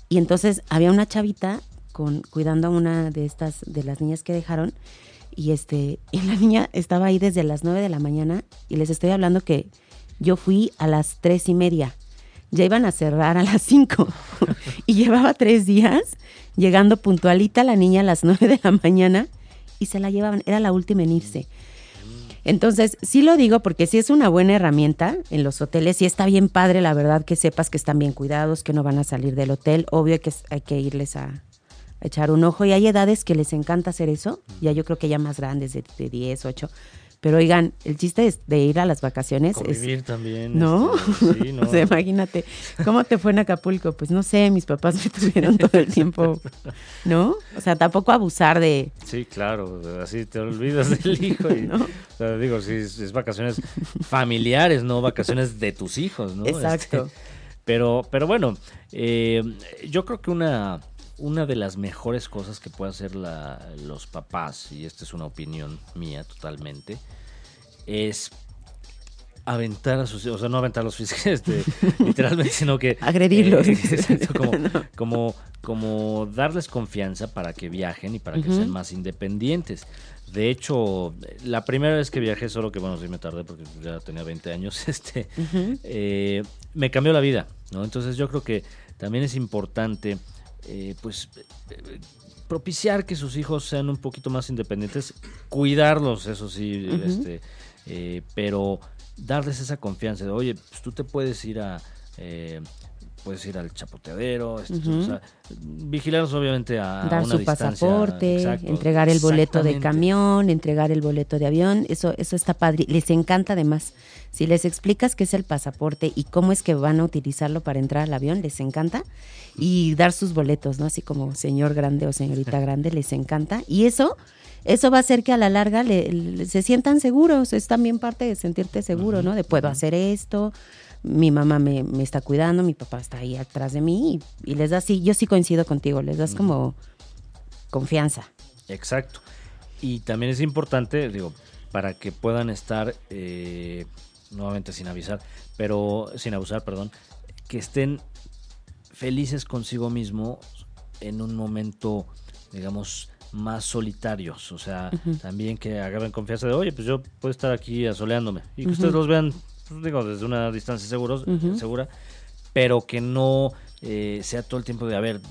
Y entonces había una chavita con, cuidando a una de estas, de las niñas que dejaron, y este, y la niña estaba ahí desde las nueve de la mañana, y les estoy hablando que yo fui a las tres y media. Ya iban a cerrar a las cinco. <laughs> y llevaba tres días llegando puntualita la niña a las nueve de la mañana y se la llevaban. Era la última en irse. Entonces, sí lo digo porque sí es una buena herramienta en los hoteles. y está bien padre, la verdad, que sepas que están bien cuidados, que no van a salir del hotel. Obvio que hay que irles a, echar un ojo. Y hay edades que les encanta hacer eso. Ya yo creo que ya más grandes, de, de 10, 8 pero oigan, el chiste es de ir a las vacaciones Convivir también. ¿No? Este, sí, <laughs> ¿no? o sea, imagínate, ¿cómo te fue en Acapulco? Pues no sé, mis papás me <laughs> tuvieron todo el tiempo, ¿no? O sea, tampoco abusar de... Sí, claro, así te olvidas del <laughs> hijo. Y, ¿No? O sea, digo, sí, es, vacaciones familiares, no vacaciones de tus hijos, ¿no? Exacto. Este, pero, pero bueno, eh, yo creo que una una de las mejores cosas que puede hacer los papás, y esta es una opinión mía totalmente, es aventar a sus hijos, o sea, no aventarlos <laughs> este, <laughs> literalmente, sino que... Agredirlos. Eh, <laughs> como, como, darles confianza para que viajen y para que sean más independientes. De hecho, la primera vez que viajé, solo que bueno, sí me tardé porque ya tenía 20 años, este, eh, me cambió la vida, ¿no? Entonces yo creo que también es importante eh, pues eh, propiciar que sus hijos sean un poquito más independientes, cuidarlos, eso sí, este, eh, pero darles esa confianza de, oye, pues tú te puedes ir a puedes ir al chapoteadero, este, vigilarlos obviamente a dar su pasaporte, entregar el boleto de camión, entregar el boleto de avión, eso eso está padre, les encanta además. Si les explicas qué es el pasaporte y cómo es que van a utilizarlo para entrar al avión, les encanta y dar sus boletos, ¿no? Así como señor grande o señorita <laughs> grande, les encanta y eso eso va a hacer que a la larga se sientan seguros, es también parte de sentirte seguro, ¿no? De puedo hacer esto, mi mamá me, está cuidando, mi papá está ahí atrás de mí y, les das, sí, yo sí coincido contigo, les das como confianza. Exacto. Y también es importante, digo, para que puedan estar, eh, nuevamente sin avisar, pero sin abusar, perdón, que estén felices consigo mismo en un momento, digamos, más solitarios. O sea, también que agarren confianza de, oye, pues yo puedo estar aquí asoleándome. Y que ustedes los vean digo, desde una distancia seguros, segura, pero que no eh, sea todo el tiempo de, a ver,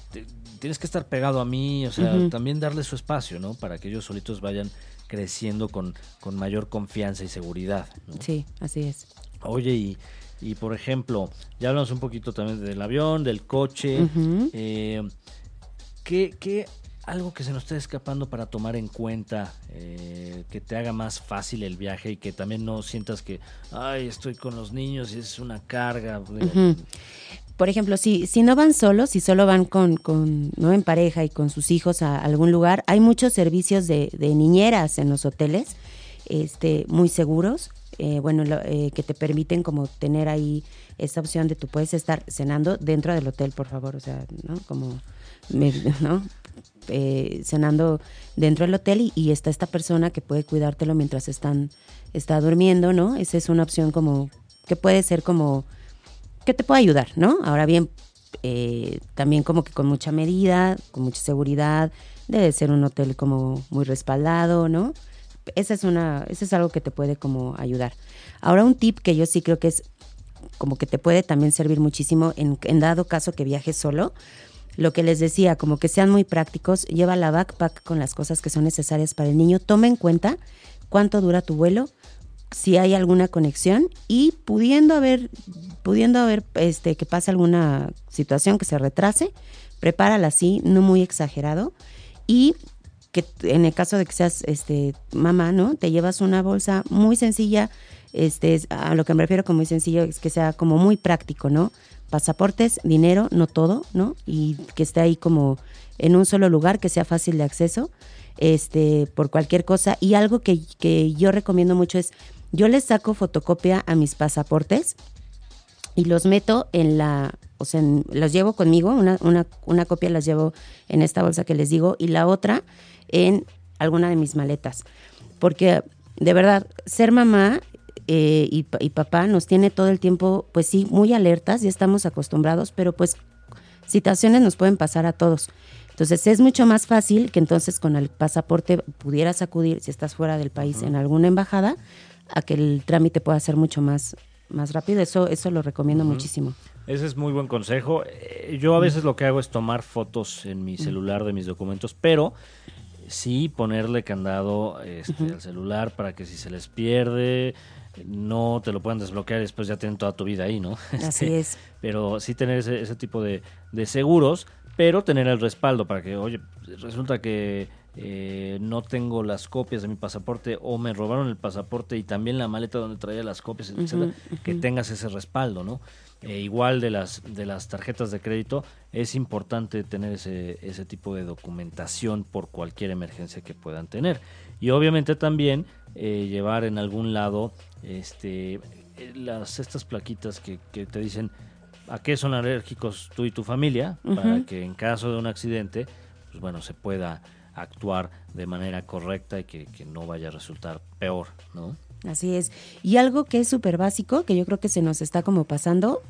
tienes que estar pegado a mí, o sea, también darle su espacio, ¿no? Para que ellos solitos vayan creciendo con, con mayor confianza y seguridad. Sí, así es. Oye, y, y por ejemplo, ya hablamos un poquito también del avión, del coche. eh, ¿qué, ¿Qué algo que se nos esté escapando para tomar en cuenta, eh, que te haga más fácil el viaje y que también no sientas que, ay, estoy con los niños y es una carga. Por ejemplo, si, si no van solos, si solo van con, con, ¿no? en pareja y con sus hijos a algún lugar, hay muchos servicios de, niñeras en los hoteles, este, muy seguros, eh, bueno, eh, que te permiten como tener ahí esa opción de tú puedes estar cenando dentro del hotel, por favor, o sea, ¿no? Como, ¿no? Eh, cenando dentro del hotel y, está esta persona que puede cuidártelo mientras están está durmiendo, ¿no? Esa es una opción como que puede ser como que te puede ayudar, ¿no? Ahora bien, eh, también como que con mucha medida, con mucha seguridad, debe ser un hotel como muy respaldado, ¿no? Esa es una, eso es algo que te puede como ayudar. Ahora un tip que yo sí creo que es como que te puede también servir muchísimo en, en dado caso que viajes solo, lo que les decía, como que sean muy prácticos, lleva la backpack con las cosas que son necesarias para el niño, toma en cuenta cuánto dura tu vuelo, si hay alguna conexión y pudiendo haber, pudiendo haber este, que pase alguna situación que se retrase, prepárala así, no muy exagerado y que en el caso de que seas este mamá, ¿no? Te llevas una bolsa muy sencilla, este a lo que me refiero con muy sencillo es que sea como muy práctico, ¿no? Pasaportes, dinero, no todo, ¿no? Y que esté ahí como en un solo lugar, que sea fácil de acceso, este, por cualquier cosa. Y algo que, yo recomiendo mucho es, yo les saco fotocopia a mis pasaportes y los meto en la, o sea, los llevo conmigo, una, una, una copia las llevo en esta bolsa que les digo y la otra en alguna de mis maletas. Porque de verdad, ser mamá eh, y, y, papá nos tiene todo el tiempo, pues sí, muy alertas, ya estamos acostumbrados, pero pues situaciones nos pueden pasar a todos. Entonces es mucho más fácil que entonces con el pasaporte pudieras acudir, si estás fuera del país, en alguna embajada, a que el trámite pueda ser mucho más, más rápido. Eso, eso lo recomiendo muchísimo. Ese es muy buen consejo. Eh, yo a veces lo que hago es tomar fotos en mi celular de mis documentos, pero sí ponerle candado este, al celular para que si se les pierde, no te lo puedan desbloquear y después ya tienen toda tu vida ahí, ¿no? <laughs> Así Este, es. Pero sí tener ese, ese tipo de, de seguros, pero tener el respaldo para que, oye, resulta que eh, no tengo las copias de mi pasaporte o me robaron el pasaporte y también la maleta donde traía las copias, etcétera, que tengas ese respaldo, ¿no? Eh, igual de las de las tarjetas de crédito es importante tener ese ese tipo de documentación por cualquier emergencia que puedan tener. Y obviamente también eh, llevar en algún lado este eh, las estas plaquitas que, que te dicen a qué son alérgicos tú y tu familia para que en caso de un accidente pues bueno se pueda actuar de manera correcta y que, que no vaya a resultar peor no Así es. Y algo que es súper básico, que yo creo que se nos está como pasando,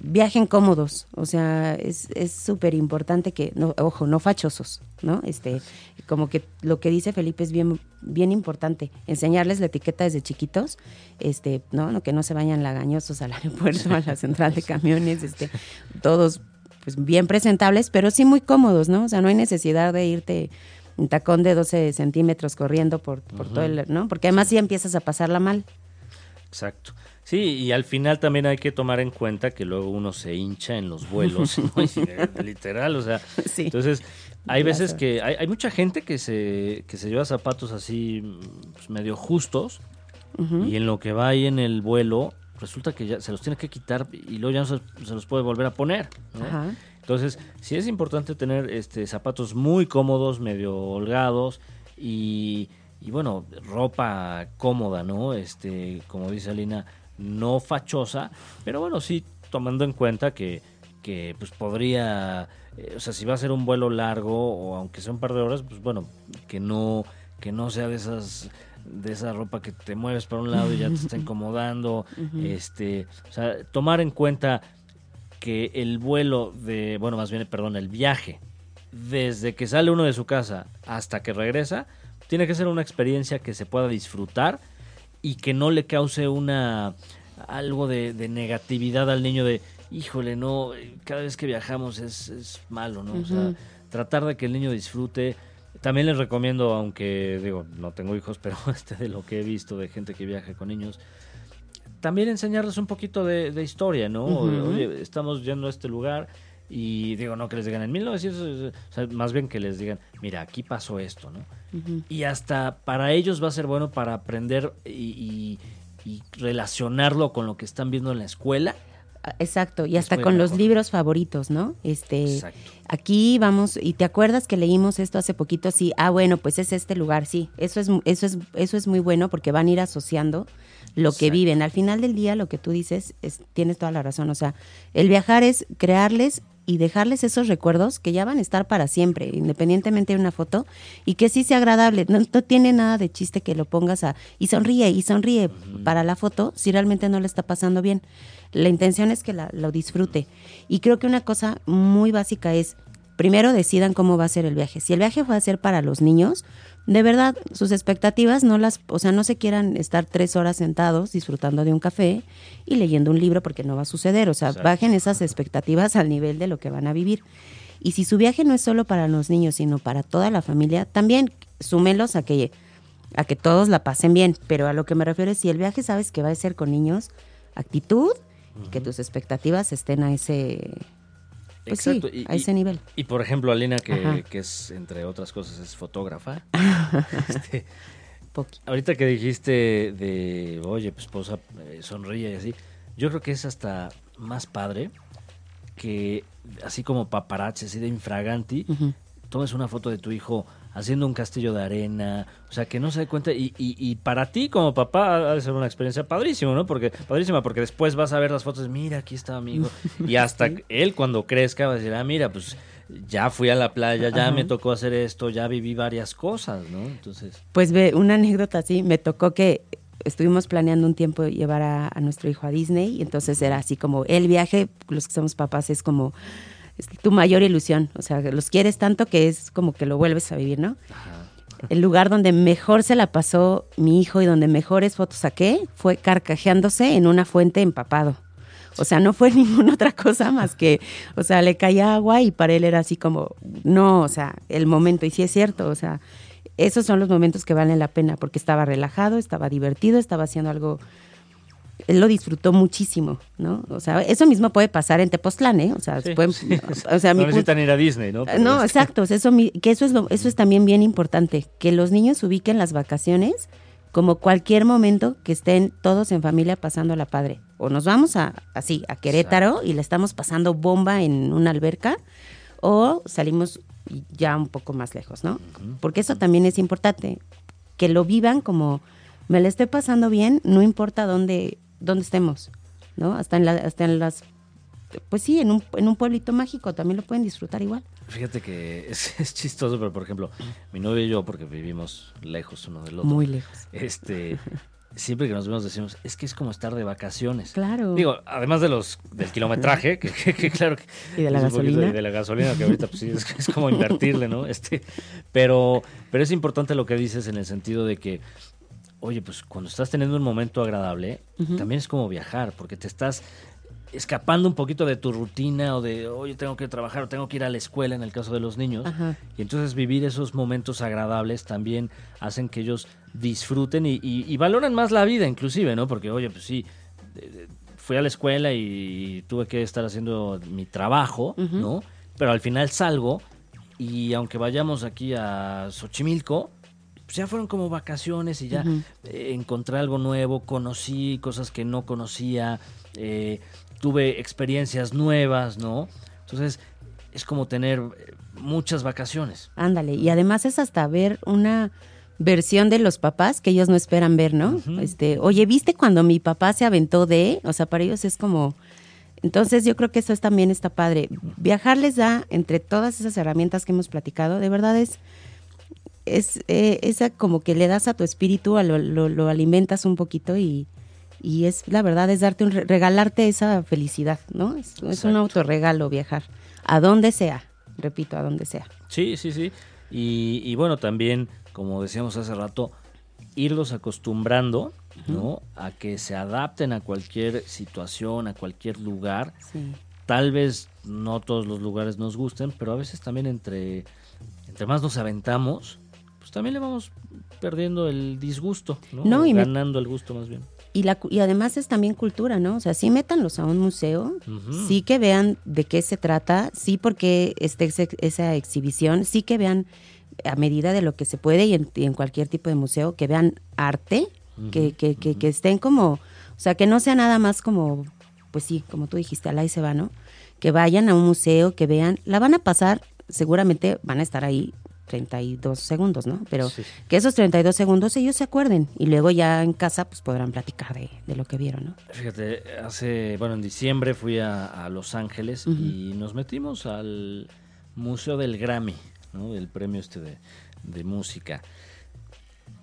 viajen cómodos. O sea, es súper importante que, no, ojo, no fachosos, ¿no? Este, como que lo que dice Felipe es bien, bien importante. Enseñarles la etiqueta desde chiquitos, este, ¿no? no que no se vayan lagañosos al <laughs> aeropuerto, a la central de camiones, este, todos pues bien presentables, pero sí muy cómodos, ¿no? O sea, no hay necesidad de irte un tacón de 12 centímetros corriendo por, por todo el, ¿no? Porque además sí empiezas a pasarla mal. Exacto. Sí, y al final también hay que tomar en cuenta que luego uno se hincha en los vuelos, ¿no? <laughs> Literal, o sea, <laughs> Sí. entonces hay veces que hay, hay mucha gente que se, que se lleva zapatos así pues, medio justos y en lo que va ahí en el vuelo resulta que ya se los tiene que quitar y luego ya no se, se los puede volver a poner, ¿no? Ajá. Entonces, sí es importante tener este zapatos muy cómodos, medio holgados y, y, bueno, ropa cómoda, ¿no? Este, como dice Alina, no fachosa, pero bueno, sí tomando en cuenta que, que pues podría, eh, o sea, si va a ser un vuelo largo o aunque sea un par de horas, pues bueno, que no que no sea de esas de esa ropa que te mueves para un lado y ya te está <laughs> incomodando, este, o sea, tomar en cuenta que el vuelo de, bueno, más bien, perdón, el viaje, desde que sale uno de su casa hasta que regresa, tiene que ser una experiencia que se pueda disfrutar y que no le cause una algo de, de negatividad al niño de, híjole, no, cada vez que viajamos es, es malo, ¿no? O sea, tratar de que el niño disfrute. También les recomiendo, aunque digo, no tengo hijos, pero <laughs> este de lo que he visto de gente que viaja con niños, también enseñarles un poquito de, de historia, ¿no? Oye, estamos yendo a este lugar y digo, no que les digan en 1900, o sea, más bien que les digan, mira, aquí pasó esto, ¿no? Y hasta para ellos va a ser bueno para aprender y, y- y relacionarlo con lo que están viendo en la escuela. Exacto, y hasta con los libros favoritos, ¿no? Este, Exacto. aquí vamos, y te acuerdas que leímos esto hace poquito, sí, ah, bueno, pues es este lugar, sí, eso es, eso es, eso es muy bueno porque van a ir asociando lo que Exacto. viven. Al final del día, lo que tú dices, es, tienes toda la razón, o sea, el viajar es crearles y dejarles esos recuerdos que ya van a estar para siempre, independientemente de una foto, y que sí sea agradable. No, no tiene nada de chiste que lo pongas a y sonríe y sonríe para la foto si realmente no le está pasando bien. La intención es que la- lo disfrute. Y creo que una cosa muy básica es, primero decidan cómo va a ser el viaje. Si el viaje va a ser para los niños, de verdad, sus expectativas no las, o sea, no se quieran estar tres horas sentados disfrutando de un café y leyendo un libro porque no va a suceder. O sea, Exacto. bajen esas expectativas al nivel de lo que van a vivir. Y si su viaje no es solo para los niños, sino para toda la familia, también súmelos a que, a que todos la pasen bien. Pero a lo que me refiero es si el viaje sabes que va a ser con niños, actitud y que tus expectativas estén a ese, pues sí, Exacto. Y- a y- ese nivel. Y por ejemplo, Alina, que, que es, entre otras cosas, es fotógrafa. <laughs> este, ahorita que dijiste de, oye, pues esposa eh, sonríe y así, yo creo que es hasta más padre que, así como paparazzi, así de infraganti, tomes una foto de tu hijo haciendo un castillo de arena, o sea, que no se dé cuenta, y, y, y para ti como papá ha de ser una experiencia padrísima, ¿no? Porque, padrísima, porque después vas a ver las fotos, mira, aquí estaba mi hijo, <laughs> y hasta él cuando crezca va a decir, ah, mira, pues ya fui a la playa, ya Ajá. me tocó hacer esto, ya viví varias cosas, ¿no? Entonces, Pues ve, una anécdota así, me tocó que estuvimos planeando un tiempo llevar a, a nuestro hijo a Disney, y entonces era así como el viaje, los que somos papás, es como es tu mayor ilusión, o sea, los quieres tanto que es como que lo vuelves a vivir, ¿no? El lugar donde mejor se la pasó mi hijo y donde mejores fotos saqué fue carcajeándose en una fuente empapado. O sea, no fue <laughs> ninguna otra cosa más que, o sea, le caía agua y para él era así como, no, o sea, el momento. Y sí es cierto, o sea, esos son los momentos que valen la pena porque estaba relajado, estaba divertido, estaba haciendo algo. Él lo disfrutó muchísimo, ¿no? O sea, eso mismo puede pasar en Tepoztlán, ¿eh? O sea, sí, pueden- sí, o sea, mi <laughs> no punto- necesitan ir a Disney, ¿no? Pero no, es exacto. Eso, mi- que eso es lo, eso es también bien importante, que los niños ubiquen las vacaciones como cualquier momento que estén todos en familia pasando la padre. O nos vamos a así a Querétaro y le estamos pasando bomba en una alberca, o salimos ya un poco más lejos, ¿no? Porque eso también es importante, que lo vivan como me la estoy pasando bien, no importa dónde dónde estemos, ¿no? Hasta en la, hasta en las pues sí, en un, en un pueblito mágico también lo pueden disfrutar igual. Fíjate que <laughs> es, es chistoso, pero por ejemplo, mi novia y yo, porque vivimos lejos uno del otro, Muy lejos. este, siempre que nos vemos decimos, es que es como estar de vacaciones. Claro. Digo, además de los del kilometraje, que, que- que claro que <laughs> Y de la gasolina. y de la gasolina, que ahorita pues sí, es, es como invertirle, ¿no? Este, pero, pero es importante lo que dices en el sentido de que, oye, pues cuando estás teniendo un momento agradable, también es como viajar, porque te estás escapando un poquito de tu rutina o de, oye, tengo que trabajar o tengo que ir a la escuela en el caso de los niños. Ajá. Y entonces vivir esos momentos agradables también hacen que ellos disfruten y, y- y valoren más la vida inclusive, ¿no? Porque, oye, pues sí, fui a la escuela y tuve que estar haciendo mi trabajo, ¿no? Pero al final salgo y aunque vayamos aquí a Xochimilco, pues ya fueron como vacaciones y ya eh, encontré algo nuevo, conocí cosas que no conocía, eh, tuve experiencias nuevas, ¿no? Entonces es como tener eh, muchas vacaciones. Ándale, y además es hasta ver una versión de los papás que ellos no esperan ver, ¿no? Este, oye, ¿viste cuando mi papá se aventó de? O sea, para ellos es como entonces yo creo que eso es, también está padre. Viajar les da entre todas esas herramientas que hemos platicado, de verdad es es eh, esa como que le das a tu espíritu, a lo, lo- lo alimentas un poquito y, y es la verdad es darte un re- regalarte esa felicidad, ¿no? Es, es un autorregalo viajar a donde sea, repito, a donde sea. Sí, sí, sí. Y, y bueno, también, como decíamos hace rato, irlos acostumbrando, ¿no? A que se adapten a cualquier situación, a cualquier lugar. Sí. Tal vez no todos los lugares nos gusten, pero a veces también entre, entre más nos aventamos, pues también le vamos perdiendo el disgusto, ¿no? No, y me- ganando el gusto más bien. Y, la, y además es también cultura, ¿no? O sea, sí métanlos a un museo, sí que vean de qué se trata, sí porque esté esa exhibición, sí que vean a medida de lo que se puede y en, y en cualquier tipo de museo, que vean arte, que, que, que, que estén como, o sea, que no sea nada más como, pues sí, como tú dijiste, al ahí se va, ¿no? Que vayan a un museo, que vean, la van a pasar, seguramente van a estar ahí 32 segundos, ¿no? Pero Sí. que esos 32 segundos ellos se acuerden y luego ya en casa pues podrán platicar de, de lo que vieron, ¿no? Fíjate, hace, bueno, en diciembre fui a, a Los Ángeles y nos metimos al Museo del Grammy, ¿no? El premio este de, de música.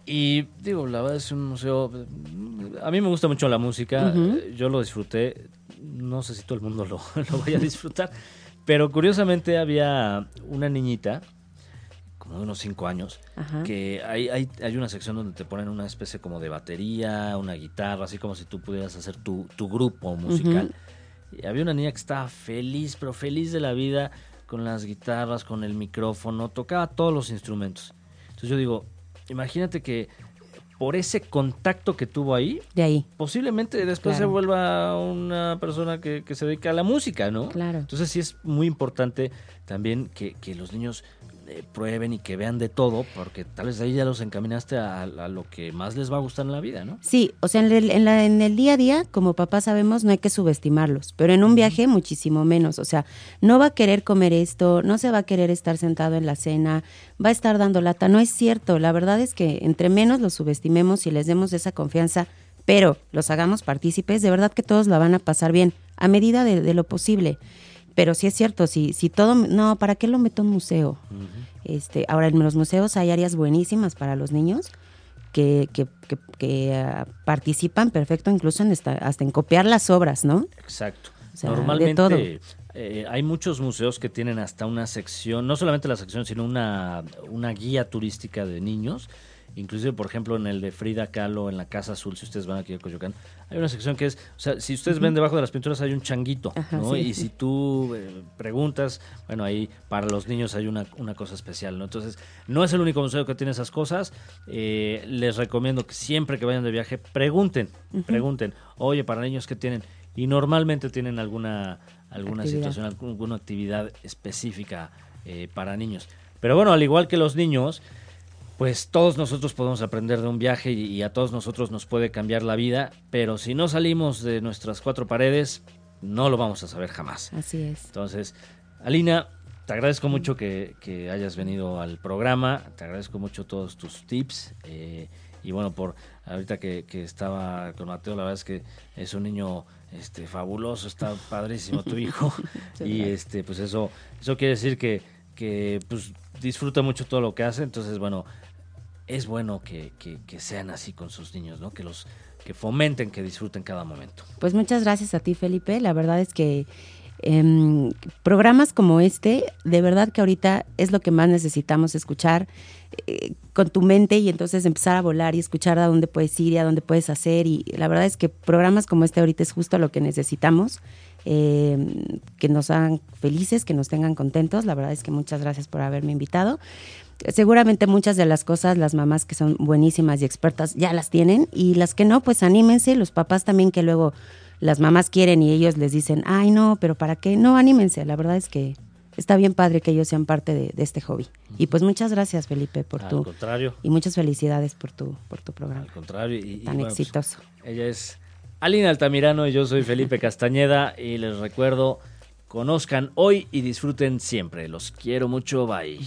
Y digo, la verdad es un museo, a mí me gusta mucho la música, eh, yo lo disfruté, no sé si todo el mundo lo, <laughs> lo vaya a disfrutar, pero curiosamente había una niñita, como de unos 5 años, Ajá. que hay, hay, hay una sección donde te ponen una especie como de batería, una guitarra, así como si tú pudieras hacer tu, tu grupo musical. Y había una niña que estaba feliz, pero feliz de la vida, con las guitarras, con el micrófono, tocaba todos los instrumentos. Entonces yo digo, imagínate que por ese contacto que tuvo ahí, De ahí. posiblemente después Claro. se vuelva una persona que, que se dedica a la música, ¿no? Claro. Entonces sí es muy importante también que, que los niños eh, prueben y que vean de todo, porque tal vez ahí ya los encaminaste a, a lo que más les va a gustar en la vida, ¿no? Sí, o sea, en el, en, la- en el día a día, como papá sabemos, no hay que subestimarlos, pero en un viaje muchísimo menos. O sea, no va a querer comer esto, no se va a querer estar sentado en la cena, va a estar dando lata. No es cierto. La verdad es que entre menos los subestimemos y les demos esa confianza, pero los hagamos partícipes, de verdad que todos la van a pasar bien, a medida de, de lo posible. Pero sí es cierto, si, si todo, no, ¿para qué lo meto en museo? este, ahora en los museos hay áreas buenísimas para los niños que, que, que, ah, participan perfecto incluso en hasta en copiar las obras, ¿no? Exacto. Normalmente eh, hay muchos museos que tienen hasta una sección, no solamente la sección, sino una, una guía turística de niños Inclusive, por ejemplo, en el de Frida Kahlo, en la Casa Azul, si ustedes van aquí a Coyoacán, hay una sección que es, o sea, si ustedes ven debajo de las pinturas hay un changuito, ¿no? Y si tú eh, preguntas, bueno, ahí para los niños hay una, una, cosa especial, ¿no? Entonces, no es el único museo que tiene esas cosas. Eh, les recomiendo que siempre que vayan de viaje, pregunten, pregunten, oye, para niños, ¿qué tienen? Y normalmente tienen alguna, alguna situación, alguna actividad específica eh, para niños. Pero bueno, al igual que los niños, pues todos nosotros podemos aprender de un viaje y, a todos nosotros nos puede cambiar la vida, pero si no salimos de nuestras cuatro paredes, no lo vamos a saber jamás. Así es. Entonces, Alina, te agradezco mucho que, hayas venido al programa, te agradezco mucho todos tus tips. Eh, y bueno, por ahorita que, estaba con Mateo, la verdad es que es un niño este fabuloso, está padrísimo tu hijo. <laughs> y este, pues eso, eso quiere decir que, que pues disfruta mucho todo lo que hace. Entonces, bueno, es bueno que, sean así con sus niños, ¿no? Que los que fomenten, que disfruten cada momento. Pues muchas gracias a ti, Felipe. La verdad es que em, programas como este, de verdad que ahorita es lo que más necesitamos escuchar eh, con tu mente y entonces empezar a volar y escuchar a dónde puedes ir y a dónde puedes hacer. Y la verdad es que programas como este ahorita es justo lo que necesitamos. Em, que nos hagan felices, que nos tengan contentos. La verdad es que muchas gracias por haberme invitado seguramente muchas de las cosas las mamás que son buenísimas y expertas ya las tienen y las que no, pues anímense, los papás también que luego las mamás quieren y ellos les dicen, ay no, pero ¿para qué? No, anímense, la verdad es que está bien padre que ellos sean parte de, este hobby. Y pues muchas gracias Felipe por Al tu... contrario. Y muchas felicidades por tu, por tu programa. Al contrario. Y, tan pues, exitoso. ella es Alina Altamirano y yo soy Felipe <laughs> Castañeda y les recuerdo, conozcan hoy y disfruten siempre. Los quiero mucho, bye.